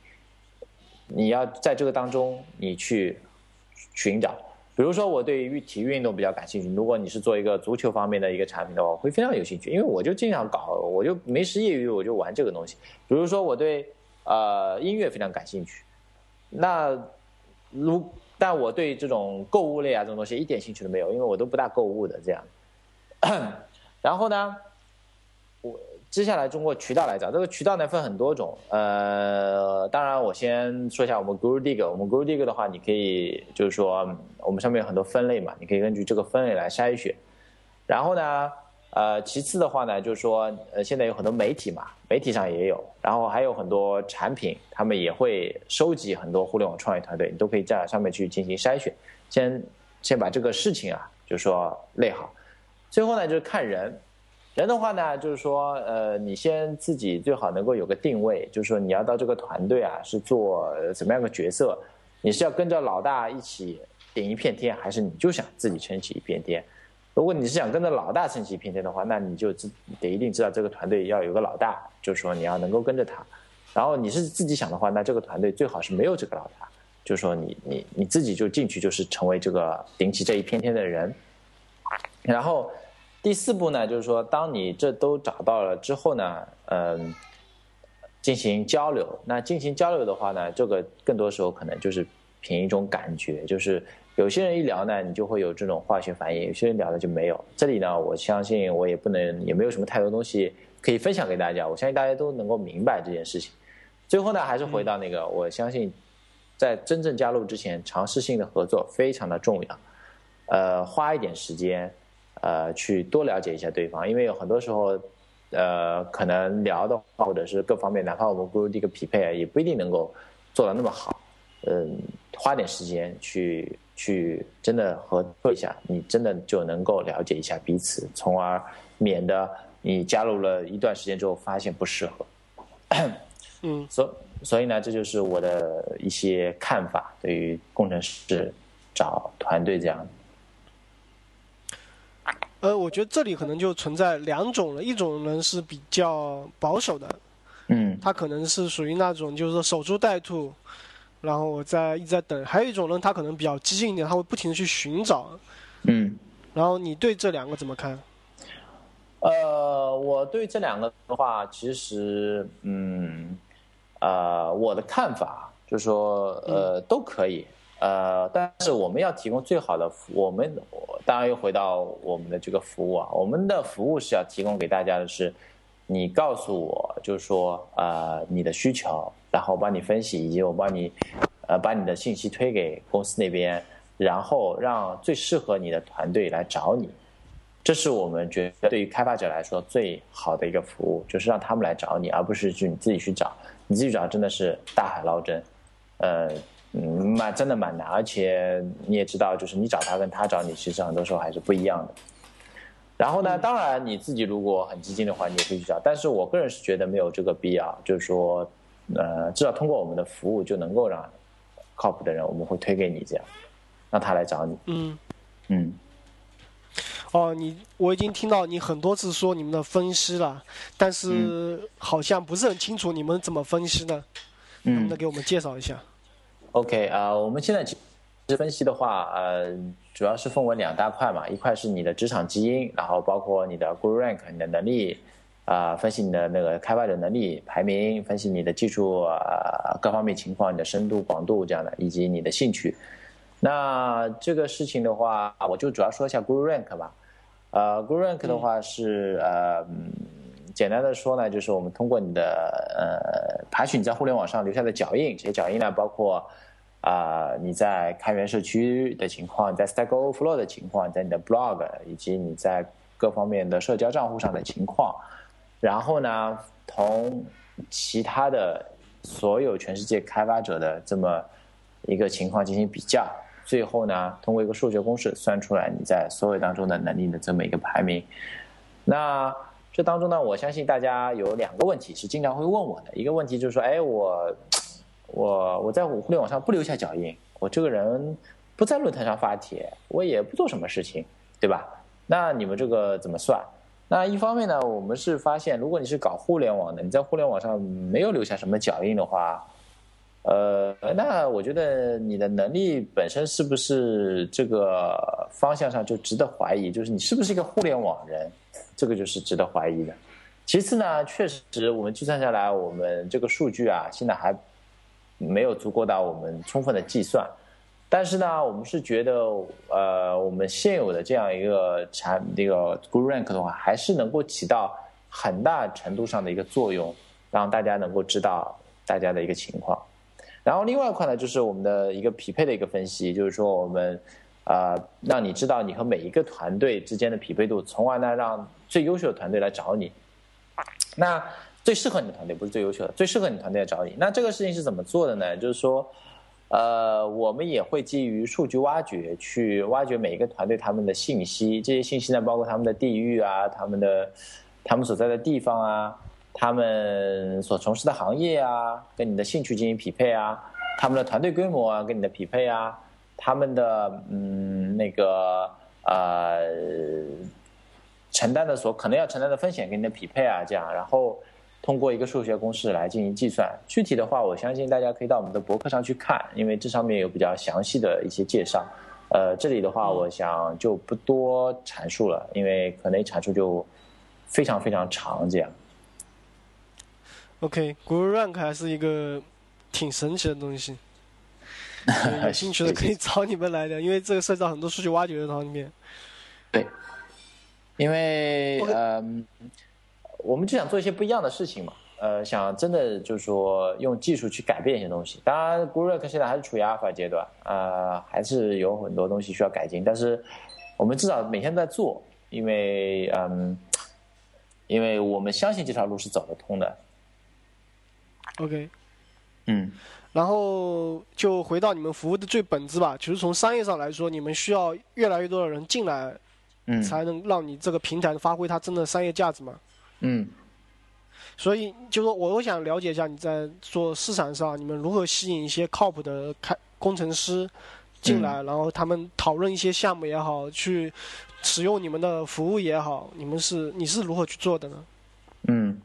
你要在这个当中，你去寻找。比如说，我对于体育运动比较感兴趣。如果你是做一个足球方面的一个产品的话，我会非常有兴趣，因为我就经常搞，我就没时业余我就玩这个东西。比如说，我对呃音乐非常感兴趣，那如但我对这种购物类啊这种东西一点兴趣都没有，因为我都不大购物的这样。然后呢，我。接下来，通过渠道来找这个渠道呢，分很多种。呃，当然，我先说一下我们 Guru Dig。我们 Guru Dig 的话，你可以就是说，我们上面有很多分类嘛，你可以根据这个分类来筛选。然后呢，呃，其次的话呢，就是说，呃，现在有很多媒体嘛，媒体上也有，然后还有很多产品，他们也会收集很多互联网创业团队，你都可以在上面去进行筛选。先先把这个事情啊，就是说类好。最后呢，就是看人。人的话呢，就是说，呃，你先自己最好能够有个定位，就是说你要到这个团队啊，是做怎么样的角色？你是要跟着老大一起顶一片天，还是你就想自己撑起一片天？如果你是想跟着老大撑起一片天的话，那你就得一定知道这个团队要有个老大，就是说你要能够跟着他。然后你是自己想的话，那这个团队最好是没有这个老大，就是说你你你自己就进去，就是成为这个顶起这一片天的人，然后。第四步呢，就是说，当你这都找到了之后呢，嗯，进行交流。那进行交流的话呢，这个更多时候可能就是凭一种感觉，就是有些人一聊呢，你就会有这种化学反应；有些人聊了就没有。这里呢，我相信我也不能，也没有什么太多东西可以分享给大家。我相信大家都能够明白这件事情。最后呢，还是回到那个，我相信在真正加入之前，尝试性的合作非常的重要。呃，花一点时间。呃，去多了解一下对方，因为有很多时候，呃，可能聊的话，或者是各方面，哪怕我们不如这个匹配，也不一定能够做到那么好。嗯，花点时间去去真的合作一下，你真的就能够了解一下彼此，从而免得你加入了一段时间之后发现不适合。嗯，所所以呢，这就是我的一些看法，对于工程师找团队这样。呃，我觉得这里可能就存在两种了，一种人是比较保守的，嗯，他可能是属于那种就是说守株待兔，然后我在一直在等。还有一种人，他可能比较激进一点，他会不停的去寻找。嗯，然后你对这两个怎么看？呃，我对这两个的话，其实，嗯，呃，我的看法就是说，呃，都可以，呃，但是我们要提供最好的服，我们当然又回到我们的这个服务啊，我们的服务是要提供给大家的是，你告诉我，就是说，呃，你的需求，然后帮你分析，以及我帮你，呃，把你的信息推给公司那边，然后让最适合你的团队来找你。这是我们觉得对于开发者来说最好的一个服务，就是让他们来找你，而不是去你自己去找。你自己找真的是大海捞针，呃，嗯，蛮真的蛮难。而且你也知道，就是你找他跟他找你，其实很多时候还是不一样的。然后呢，当然你自己如果很激进的话，你也可以去找。但是我个人是觉得没有这个必要，就是说，呃，至少通过我们的服务就能够让靠谱的人，我们会推给你，这样让他来找你。嗯嗯。哦，你我已经听到你很多次说你们的分析了，但是好像不是很清楚你们怎么分析的，能不能给我们介绍一下？OK 啊，我们现在其实分析的话，呃，主要是分为两大块嘛，一块是你的职场基因，然后包括你的 Guru Rank，你的能力啊，分析你的那个开发者能力排名，分析你的技术啊各方面情况，你的深度广度这样的，以及你的兴趣。那这个事情的话，我就主要说一下 Guru Rank 吧。呃，Guru Rank 的话是呃，简单的说呢，就是我们通过你的呃爬取你在互联网上留下的脚印，这些脚印呢包括啊你在开源社区的情况，在 Stack Overflow 的情况，在你的 Blog 以及你在各方面的社交账户上的情况，然后呢同其他的所有全世界开发者的这么一个情况进行比较。最后呢，通过一个数学公式算出来你在所有当中的能力的这么一个排名。那这当中呢，我相信大家有两个问题是经常会问我的。一个问题就是说，哎，我我我在互联网上不留下脚印，我这个人不在论坛上发帖，我也不做什么事情，对吧？那你们这个怎么算？那一方面呢，我们是发现，如果你是搞互联网的，你在互联网上没有留下什么脚印的话。呃，那我觉得你的能力本身是不是这个方向上就值得怀疑？就是你是不是一个互联网人，这个就是值得怀疑的。其次呢，确实我们计算下来，我们这个数据啊，现在还没有足够到我们充分的计算。但是呢，我们是觉得，呃，我们现有的这样一个产这个 Guru Rank 的话，还是能够起到很大程度上的一个作用，让大家能够知道大家的一个情况。然后另外一块呢，就是我们的一个匹配的一个分析，就是说我们，啊，让你知道你和每一个团队之间的匹配度，从而呢让最优秀的团队来找你。那最适合你的团队不是最优秀的，最适合你团队来找你。那这个事情是怎么做的呢？就是说，呃，我们也会基于数据挖掘，去挖掘每一个团队他们的信息，这些信息呢包括他们的地域啊，他们的他们所在的地方啊。他们所从事的行业啊，跟你的兴趣进行匹配啊，他们的团队规模啊，跟你的匹配啊，他们的嗯那个呃承担的所可能要承担的风险跟你的匹配啊，这样，然后通过一个数学公式来进行计算。具体的话，我相信大家可以到我们的博客上去看，因为这上面有比较详细的一些介绍。呃，这里的话，我想就不多阐述了，因为可能一阐述就非常非常长，这样。OK，Guru Rank 还是一个挺神奇的东西，有兴趣的可以 找你们来聊，因为这个涉及到很多数据挖掘的方面。对，因为呃，我们就想做一些不一样的事情嘛，呃，想真的就是说用技术去改变一些东西。当然 Rank 现在还是处于 Alpha 阶段，呃，还是有很多东西需要改进，但是我们至少每天在做，因为嗯，因为我们相信这条路是走得通的。OK，嗯，然后就回到你们服务的最本质吧。其实从商业上来说，你们需要越来越多的人进来，嗯，才能让你这个平台发挥它真的商业价值嘛。嗯，所以就说，我我想了解一下你在做市场上，你们如何吸引一些靠谱的开工程师进来，然后他们讨论一些项目也好，去使用你们的服务也好，你们是你是如何去做的呢？嗯。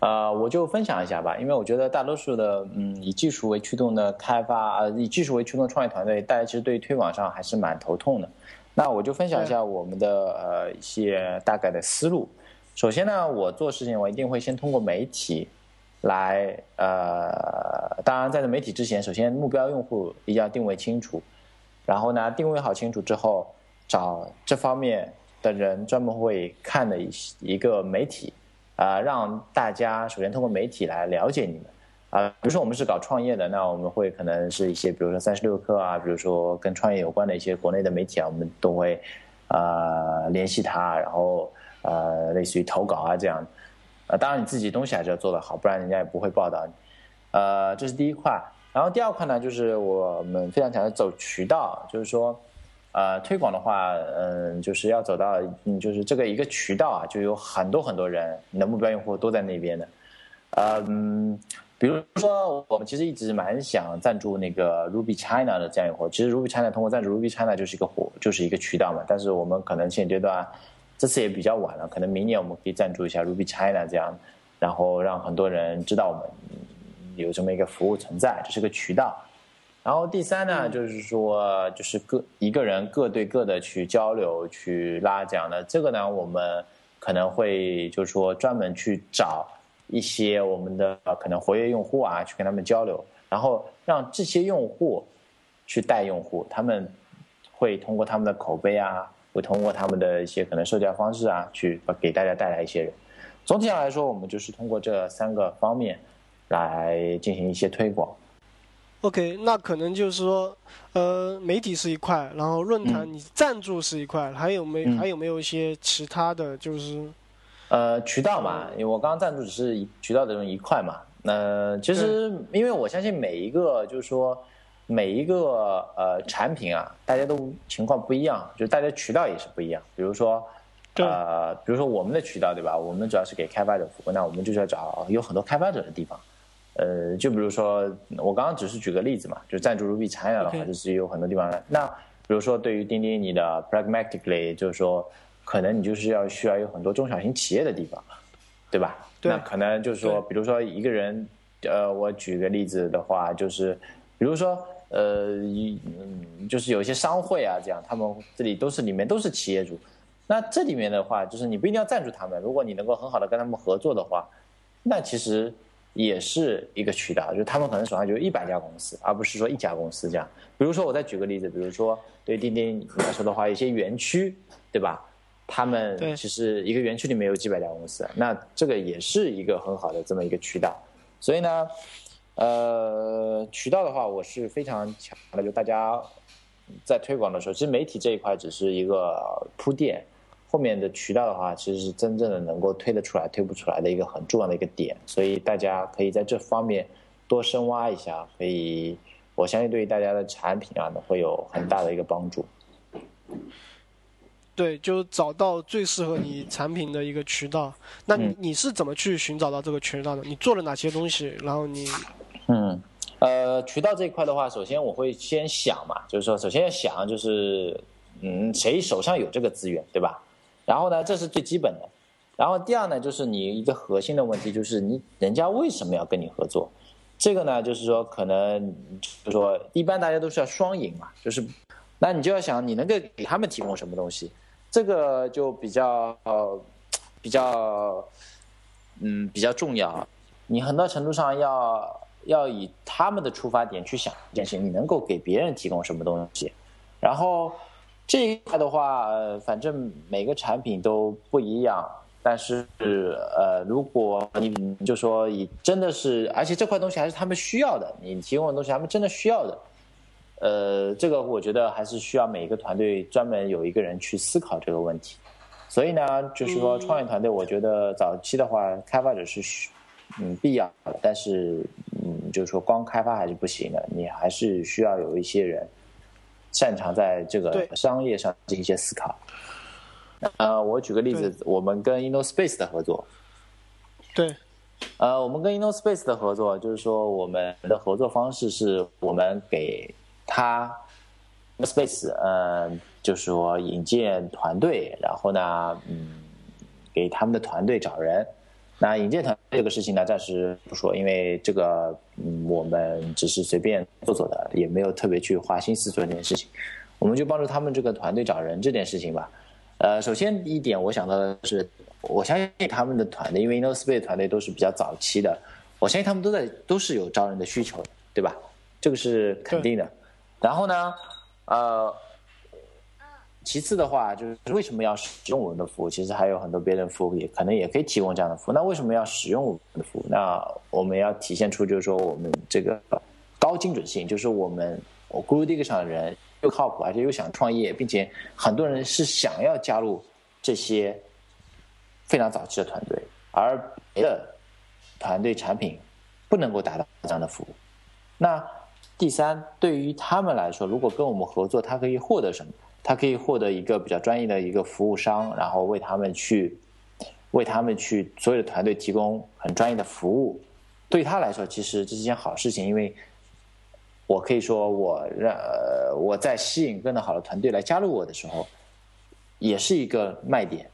呃，我就分享一下吧，因为我觉得大多数的嗯以技术为驱动的开发，呃以技术为驱动的创业团队，大家其实对于推广上还是蛮头痛的。那我就分享一下我们的呃一些大概的思路。首先呢，我做事情我一定会先通过媒体来呃，当然在这媒体之前，首先目标用户一定要定位清楚，然后呢定位好清楚之后，找这方面的人专门会看的一一个媒体啊，让大家首先通过媒体来了解你们。啊，比如说我们是搞创业的，那我们会可能是一些，比如说三十六氪啊，比如说跟创业有关的一些国内的媒体啊，我们都会呃联系他，然后呃类似于投稿啊这样，呃当然你自己东西还是要做得好，不然人家也不会报道你。呃，这是第一块，然后第二块呢，就是我们非常强调走渠道，就是说呃推广的话，嗯，就是要走到，嗯，就是这个一个渠道啊，就有很多很多人，你的目标用户都在那边的，嗯。比如说，我们其实一直蛮想赞助那个 Ruby China 的这样一个其实 Ruby China 通过赞助 Ruby China 就是一个火，就是一个渠道嘛。但是我们可能现阶段这次也比较晚了，可能明年我们可以赞助一下 Ruby China 这样，然后让很多人知道我们有这么一个服务存在，这是个渠道。然后第三呢，就是说，就是各一个人各对各的去交流、去拉这样的。这个呢，我们可能会就是说专门去找。一些我们的可能活跃用户啊，去跟他们交流，然后让这些用户去带用户，他们会通过他们的口碑啊，会通过他们的一些可能社交方式啊，去给大家带来一些人。总体上来说，我们就是通过这三个方面来进行一些推广。OK，那可能就是说，呃，媒体是一块，然后论坛你赞助是一块，还有没还有没有一些其他的就是？呃，渠道嘛，因为我刚刚赞助只是渠道的中一块嘛。那其实，因为我相信每一个，就是说每一个呃产品啊，大家都情况不一样，就大家渠道也是不一样。比如说，呃，比如说我们的渠道对吧？我们主要是给开发者服务，那我们就是要找有很多开发者的地方。呃，就比如说我刚刚只是举个例子嘛，就赞助 Ruby China 的话，就是有很多地方。那比如说对于钉钉，你的 pragmatically 就是说。可能你就是要需要有很多中小型企业的地方，对吧？那可能就是说，比如说一个人，呃，我举个例子的话，就是比如说，呃，一嗯，就是有一些商会啊，这样他们这里都是里面都是企业主，那这里面的话，就是你不一定要赞助他们，如果你能够很好的跟他们合作的话，那其实也是一个渠道，就是他们可能手上就一百家公司，而不是说一家公司这样。比如说我再举个例子，比如说对钉钉来说的话，一些园区，对吧？他们其实一个园区里面有几百家公司，那这个也是一个很好的这么一个渠道。所以呢，呃，渠道的话，我是非常强的，就大家在推广的时候，其实媒体这一块只是一个铺垫，后面的渠道的话，其实是真正的能够推得出来、推不出来的一个很重要的一个点。所以大家可以在这方面多深挖一下，可以，我相信对于大家的产品啊，会有很大的一个帮助。对，就找到最适合你产品的一个渠道。那你你是怎么去寻找到这个渠道的？你做了哪些东西？然后你，嗯，呃，渠道这一块的话，首先我会先想嘛，就是说，首先要想，就是，嗯，谁手上有这个资源，对吧？然后呢，这是最基本的。然后第二呢，就是你一个核心的问题，就是你人家为什么要跟你合作？这个呢，就是说，可能就是说，一般大家都是要双赢嘛，就是，那你就要想，你能够给他们提供什么东西？这个就比较呃比较嗯比较重要，你很大程度上要要以他们的出发点去想一件事情，你能够给别人提供什么东西。然后这一块的话，反正每个产品都不一样，但是呃，如果你就说以真的是，而且这块东西还是他们需要的，你提供的东西他们真的需要的。呃，这个我觉得还是需要每一个团队专门有一个人去思考这个问题。所以呢，就是说创业团队，我觉得早期的话，开发者是需嗯必要的，但是嗯，就是说光开发还是不行的，你还是需要有一些人擅长在这个商业上进行一些思考。呃，我举个例子，我们跟 InnoSpace 的合作。对。呃，我们跟 InnoSpace 的合作，就是说我们的合作方式是我们给他，Space，嗯，就是说引荐团队，然后呢，嗯，给他们的团队找人，那引荐团队这个事情呢，暂时不说，因为这个嗯，我们只是随便做做的，也没有特别去花心思做这件事情。我们就帮助他们这个团队找人这件事情吧。呃，首先一点，我想到的是，我相信他们的团队，因为 InnoSpace 团队都是比较早期的，我相信他们都在都是有招人的需求的，对吧？这个是肯定的。然后呢，呃。其次的话，就是为什么要使用我们的服务？其实还有很多别人服务也可能也可以提供这样的服务。那为什么要使用我们的服务？那我们要体现出就是说我们这个高精准性，就是我们我 GuruDig 上的人又靠谱，而且又想创业，并且很多人是想要加入这些非常早期的团队，而别的团队产品不能够达到这样的服务。那第三，对于他们来说，如果跟我们合作，他可以获得什么？他可以获得一个比较专业的一个服务商，然后为他们去，为他们去所有的团队提供很专业的服务。对他来说，其实这是件好事情，因为我可以说，我让呃我在吸引更多好的团队来加入我的时候，也是一个卖点。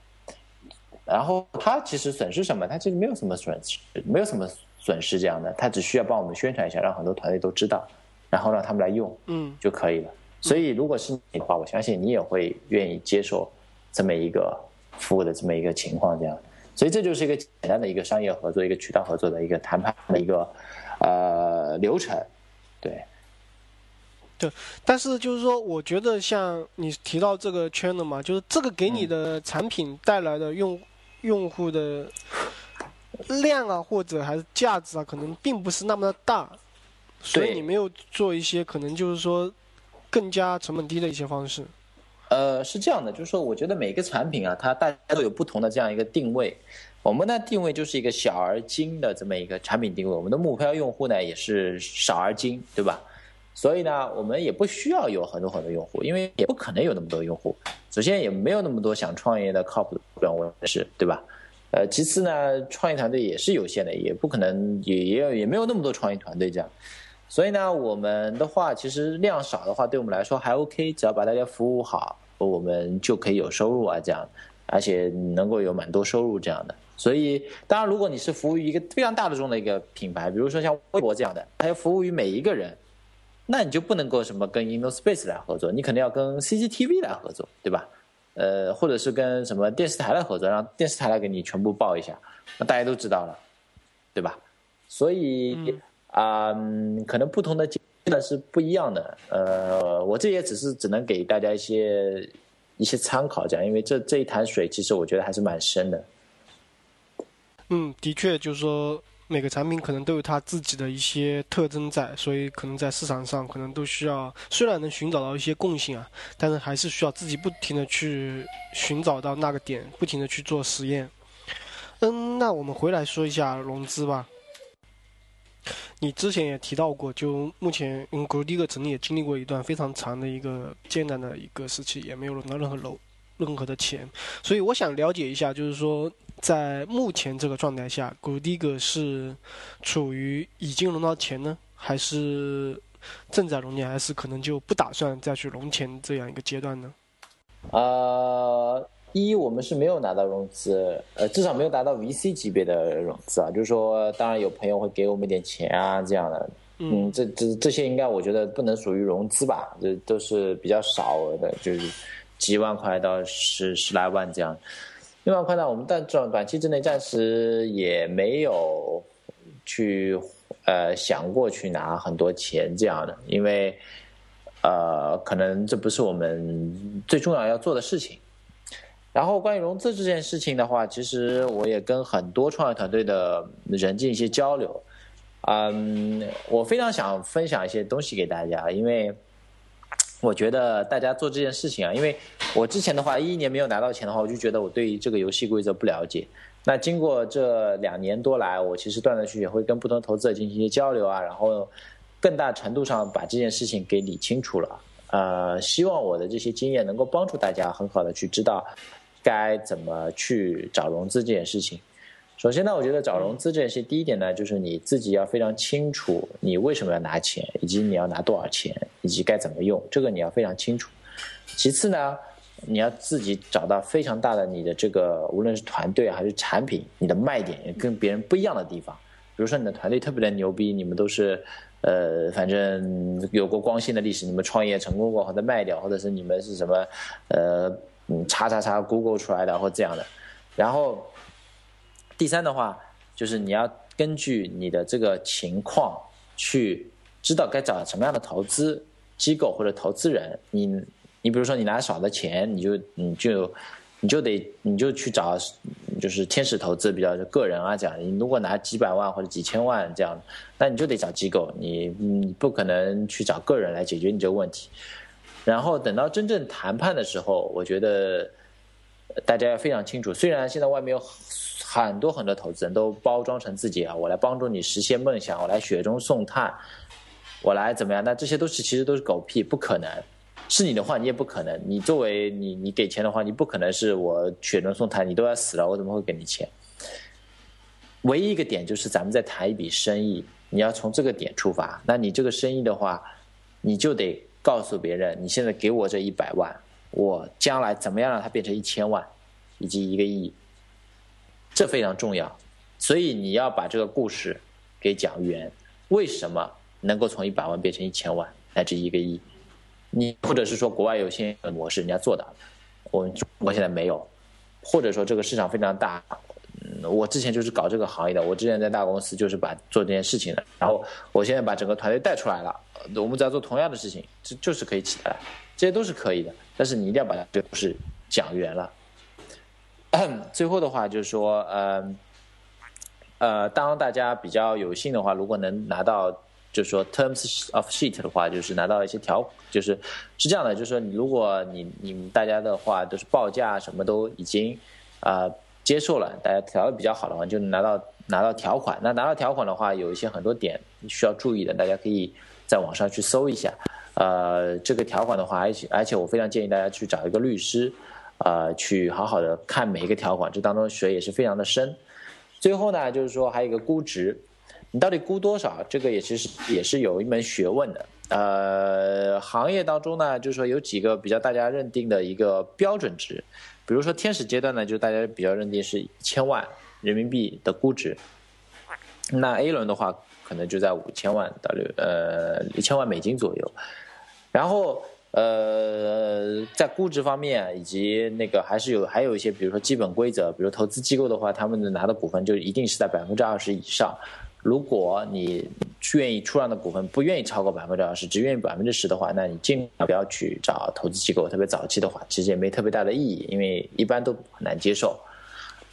然后他其实损失什么？他其实没有什么损失，没有什么损失这样的，他只需要帮我们宣传一下，让很多团队都知道，然后让他们来用，嗯，就可以了。所以，如果是你的话，我相信你也会愿意接受这么一个服务的这么一个情况，这样。所以，这就是一个简单的一个商业合作、一个渠道合作的一个谈判的一个呃流程，对。对，但是就是说，我觉得像你提到这个圈的嘛，就是这个给你的产品带来的用用户的量啊，或者还是价值啊，可能并不是那么的大，所以你没有做一些可能就是说。更加成本低的一些方式，呃，是这样的，就是说，我觉得每个产品啊，它大家都有不同的这样一个定位。我们的定位就是一个小而精的这么一个产品定位。我们的目标用户呢也是少而精，对吧？所以呢，我们也不需要有很多很多用户，因为也不可能有那么多用户。首先，也没有那么多想创业的靠谱的互联网人士，对吧？呃，其次呢，创业团队也是有限的，也不可能也也也没有那么多创业团队这样。所以呢，我们的话其实量少的话，对我们来说还 OK，只要把大家服务好，我们就可以有收入啊，这样，而且能够有蛮多收入这样的。所以，当然，如果你是服务于一个非常大的众的一个品牌，比如说像微博这样的，它要服务于每一个人，那你就不能够什么跟 InnoSpace 来合作，你肯定要跟 CCTV 来合作，对吧？呃，或者是跟什么电视台来合作，让电视台来给你全部报一下，那大家都知道了，对吧？所以。啊，可能不同的阶段是不一样的。呃，我这也只是只能给大家一些一些参考，这样，因为这这一潭水其实我觉得还是蛮深的。嗯，的确，就是说每个产品可能都有它自己的一些特征在，所以可能在市场上可能都需要，虽然能寻找到一些共性啊，但是还是需要自己不停的去寻找到那个点，不停的去做实验。嗯，那我们回来说一下融资吧。你之前也提到过，就目前，因为 g r o d i g 曾经也经历过一段非常长的一个艰难的一个时期，也没有融到任何楼、任何的钱，所以我想了解一下，就是说，在目前这个状态下 g r o d i g 是处于已经融到钱呢，还是正在融钱，还是可能就不打算再去融钱这样一个阶段呢？呃。一，我们是没有拿到融资，呃，至少没有达到 VC 级别的融资啊。就是说，当然有朋友会给我们点钱啊，这样的，嗯，这这这些应该我觉得不能属于融资吧，这都是比较少额的，就是几万块到十十来万这样。六万块呢，我们在短短期之内暂时也没有去呃想过去拿很多钱这样的，因为呃，可能这不是我们最重要要做的事情。然后关于融资这件事情的话，其实我也跟很多创业团队的人进行一些交流。嗯，我非常想分享一些东西给大家，因为我觉得大家做这件事情啊，因为我之前的话一一年没有拿到钱的话，我就觉得我对于这个游戏规则不了解。那经过这两年多来，我其实断断续续会跟不同投资者进行一些交流啊，然后更大程度上把这件事情给理清楚了。呃，希望我的这些经验能够帮助大家很好的去知道。该怎么去找融资这件事情？首先呢，我觉得找融资这件事，第一点呢，就是你自己要非常清楚你为什么要拿钱，以及你要拿多少钱，以及该怎么用，这个你要非常清楚。其次呢，你要自己找到非常大的你的这个，无论是团队还是产品，你的卖点跟别人不一样的地方。比如说你的团队特别的牛逼，你们都是呃，反正有过光鲜的历史，你们创业成功过，或者卖掉，或者是你们是什么呃，嗯，查查查 Google 出来的或这样的。然后第三的话，就是你要根据你的这个情况去知道该找什么样的投资机构或者投资人，你。你比如说，你拿少的钱，你就你就你就得你就去找，就是天使投资比较个人啊这样。你如果拿几百万或者几千万这样，那你就得找机构，你你不可能去找个人来解决你这个问题。然后等到真正谈判的时候，我觉得大家要非常清楚。虽然现在外面有很多很多投资人都包装成自己啊，我来帮助你实现梦想，我来雪中送炭，我来怎么样？那这些都是其实都是狗屁，不可能。是你的话，你也不可能。你作为你，你给钱的话，你不可能是我雪中送炭，你都要死了，我怎么会给你钱？唯一一个点就是咱们在谈一笔生意，你要从这个点出发。那你这个生意的话，你就得告诉别人，你现在给我这一百万，我将来怎么样让它变成一千万，以及一个亿，这非常重要。所以你要把这个故事给讲圆，为什么能够从一百万变成一千万乃至一个亿？你或者是说国外有些模式人家做的，我们我现在没有，或者说这个市场非常大，我之前就是搞这个行业的，我之前在大公司就是把做这件事情的，然后我现在把整个团队带出来了，我们只要做同样的事情，这就是可以起来，这些都是可以的，但是你一定要把它这个故事讲圆了。最后的话就是说，呃，呃，当大家比较有幸的话，如果能拿到。就是说，terms of sheet 的话，就是拿到一些条，就是是这样的，就是说，如果你你们大家的话都是报价什么都已经啊接受了，大家调的比较好的话，就能拿到拿到条款。那拿到条款的话，有一些很多点需要注意的，大家可以在网上去搜一下。呃，这个条款的话，而且而且我非常建议大家去找一个律师，呃，去好好的看每一个条款，这当中水也是非常的深。最后呢，就是说还有一个估值。你到底估多少？这个也其实也是有一门学问的。呃，行业当中呢，就是说有几个比较大家认定的一个标准值，比如说天使阶段呢，就大家比较认定是一千万人民币的估值。那 A 轮的话，可能就在五千万到六呃一千万美金左右。然后呃，在估值方面以及那个还是有还有一些，比如说基本规则，比如投资机构的话，他们拿的股份就一定是在百分之二十以上。如果你愿意出让的股份不愿意超过百分之二十，只愿意百分之十的话，那你尽量不要去找投资机构。特别早期的话，其实也没特别大的意义，因为一般都很难接受。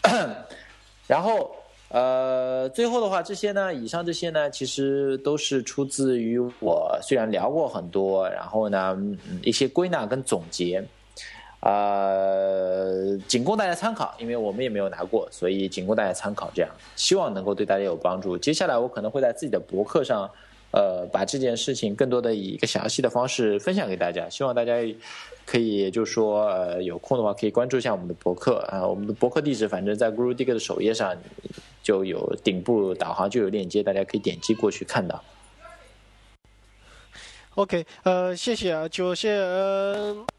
然后，呃，最后的话，这些呢，以上这些呢，其实都是出自于我虽然聊过很多，然后呢，一些归纳跟总结。呃，仅供大家参考，因为我们也没有拿过，所以仅供大家参考。这样，希望能够对大家有帮助。接下来我可能会在自己的博客上，呃，把这件事情更多的以一个详细的方式分享给大家。希望大家可以，就是说，呃，有空的话可以关注一下我们的博客啊。我们的博客地址反正在 GuruDigger 的首页上就有顶部导航就有链接，大家可以点击过去看到。OK，呃，谢谢啊，就谢呃。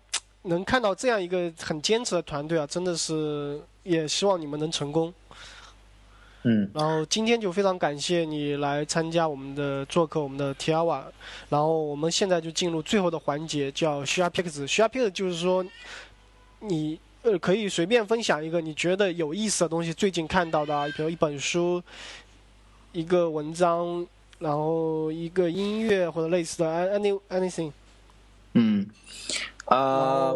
能看到这样一个很坚持的团队啊，真的是也希望你们能成功。嗯。然后今天就非常感谢你来参加我们的做客我们的 T R 瓦，然后我们现在就进入最后的环节，叫 Share Picks。Share Picks 就是说，你呃可以随便分享一个你觉得有意思的东西，最近看到的，啊比如一本书、一个文章，然后一个音乐或者类似的，any anything。嗯。啊，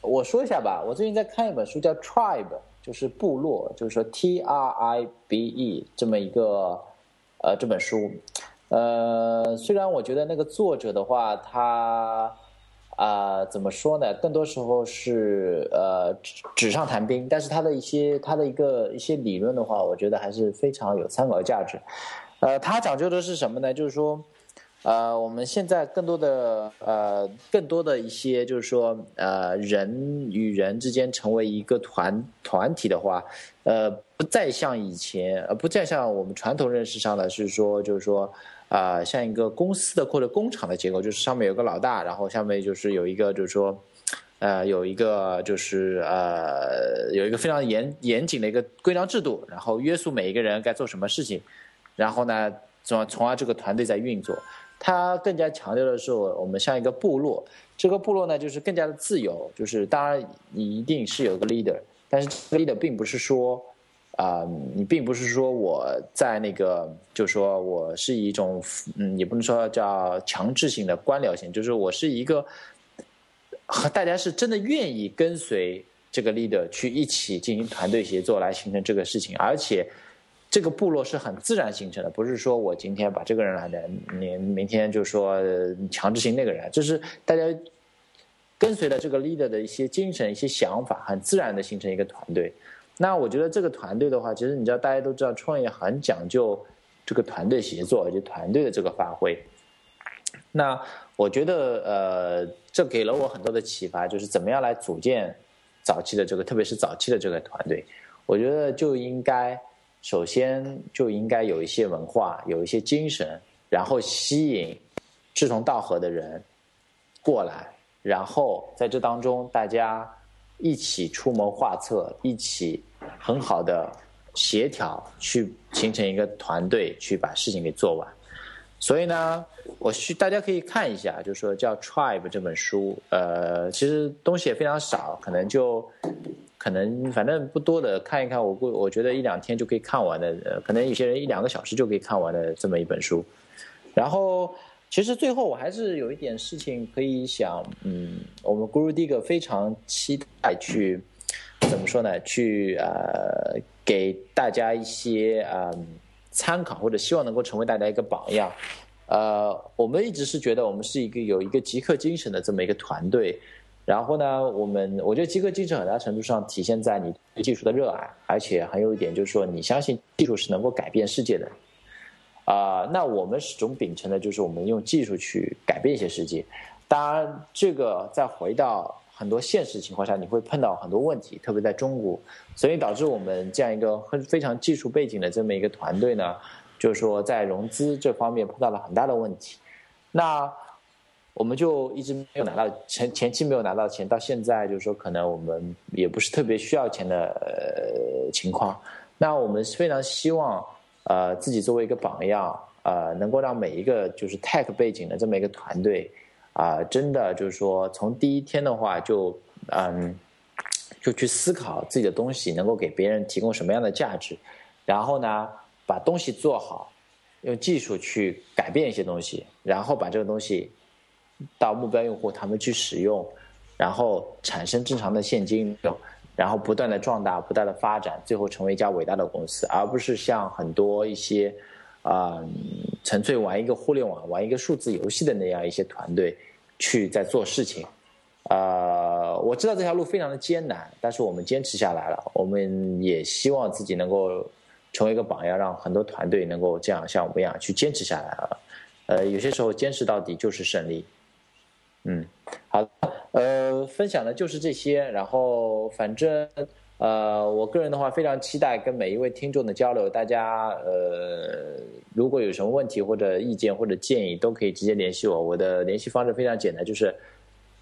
我说一下吧。我最近在看一本书，叫《Tribe》，就是部落，就是说 T R I B E 这么一个呃这本书。呃，虽然我觉得那个作者的话，他啊怎么说呢？更多时候是呃纸上谈兵，但是他的一些他的一个一些理论的话，我觉得还是非常有参考价值。呃，他讲究的是什么呢？就是说。呃，我们现在更多的呃，更多的一些就是说，呃，人与人之间成为一个团团体的话，呃，不再像以前，呃，不再像我们传统认识上的是说，就是说，啊，像一个公司的或者工厂的结构，就是上面有个老大，然后下面就是有一个就是说，呃，有一个就是呃，有一个非常严严谨的一个规章制度，然后约束每一个人该做什么事情，然后呢，从从而这个团队在运作。他更加强调的是，我们像一个部落，这个部落呢，就是更加的自由，就是当然你一定是有个 leader，但是 leader 并不是说。啊，你并不是说我在那个，就说我是一种，嗯，也不能说叫强制性的官僚性，就是我是一个和大家是真的愿意跟随这个 leader 去一起进行团队协作来形成这个事情，而且这个部落是很自然形成的，不是说我今天把这个人来的，你明天就说强制性那个人，就是大家跟随了这个 leader 的一些精神、一些想法，很自然的形成一个团队。那我觉得这个团队的话，其实你知道，大家都知道，创业很讲究这个团队协作，以及团队的这个发挥。那我觉得，呃，这给了我很多的启发，就是怎么样来组建早期的这个，特别是早期的这个团队。我觉得就应该首先就应该有一些文化，有一些精神，然后吸引志同道合的人过来，然后在这当中大家。一起出谋划策，一起很好的协调，去形成一个团队，去把事情给做完。所以呢，我需大家可以看一下，就是说叫《Tribe》这本书，呃，其实东西也非常少，可能就可能反正不多的，看一看，我估我觉得一两天就可以看完的，呃，可能有些人一两个小时就可以看完的这么一本书，然后。其实最后我还是有一点事情可以想，嗯，我们 Guru Dig 非常期待去怎么说呢？去呃给大家一些嗯参考，或者希望能够成为大家一个榜样。呃，我们一直是觉得我们是一个有一个极客精神的这么一个团队。然后呢，我们我觉得极客精神很大程度上体现在你对技术的热爱，而且还有一点就是说你相信技术是能够改变世界的。啊，那我们始终秉承的就是我们用技术去改变一些世界。当然，这个再回到很多现实情况下，你会碰到很多问题，特别在中国，所以导致我们这样一个很非常技术背景的这么一个团队呢，就是说在融资这方面碰到了很大的问题。那我们就一直没有拿到前前期没有拿到钱，到现在就是说可能我们也不是特别需要钱的呃情况。那我们非常希望。呃，自己作为一个榜样，呃，能够让每一个就是 tech 背景的这么一个团队，啊，真的就是说，从第一天的话就，嗯，就去思考自己的东西能够给别人提供什么样的价值，然后呢，把东西做好，用技术去改变一些东西，然后把这个东西到目标用户他们去使用，然后产生正常的现金流。然后不断的壮大，不断的发展，最后成为一家伟大的公司，而不是像很多一些，啊，纯粹玩一个互联网、玩一个数字游戏的那样一些团队去在做事情。呃，我知道这条路非常的艰难，但是我们坚持下来了。我们也希望自己能够成为一个榜样，让很多团队能够这样像我们一样去坚持下来了。呃，有些时候坚持到底就是胜利。嗯，好，呃，分享的就是这些。然后，反正，呃，我个人的话非常期待跟每一位听众的交流。大家，呃，如果有什么问题或者意见或者建议，都可以直接联系我。我的联系方式非常简单，就是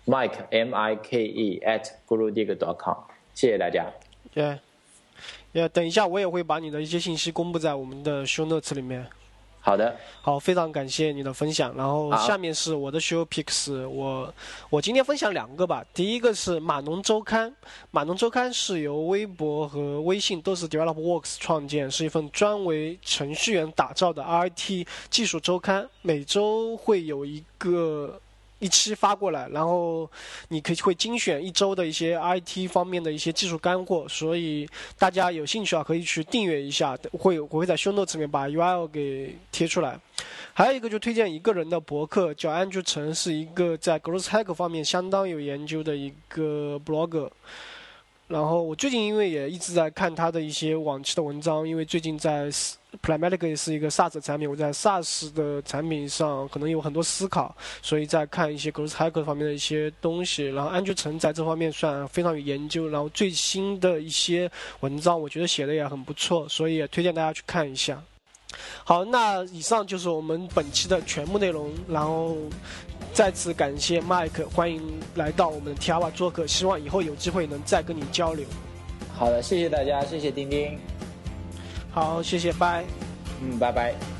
Mike M I K E at gurudig dot com。谢谢大家。对，也等一下，我也会把你的一些信息公布在我们的 show notes 里面。好的，好，非常感谢你的分享。然后下面是我的 show picks，我我今天分享两个吧。第一个是码农周刊，码农周刊是由微博和微信都是 DevelopWorks 创建，是一份专为程序员打造的 IT 技术周刊，每周会有一个。一期发过来，然后你可以会精选一周的一些 IT 方面的一些技术干货，所以大家有兴趣啊，可以去订阅一下。会我会在 Show Notes 里面把 URL 给贴出来。还有一个就推荐一个人的博客，叫安卓成，是一个在 Growth Hack 方面相当有研究的一个 blogger。然后我最近因为也一直在看他的一些往期的文章，因为最近在 p l a m a t i c 是一个 SaaS 产品，我在 SaaS 的产品上可能有很多思考，所以在看一些 Growth Hacker 方面的一些东西。然后安全城在这方面算非常有研究，然后最新的一些文章我觉得写的也很不错，所以也推荐大家去看一下。好，那以上就是我们本期的全部内容。然后再次感谢 Mike，欢迎来到我们的 t i a a 做客，希望以后有机会能再跟你交流。好的，谢谢大家，谢谢丁丁。好，谢谢，拜。嗯，拜拜。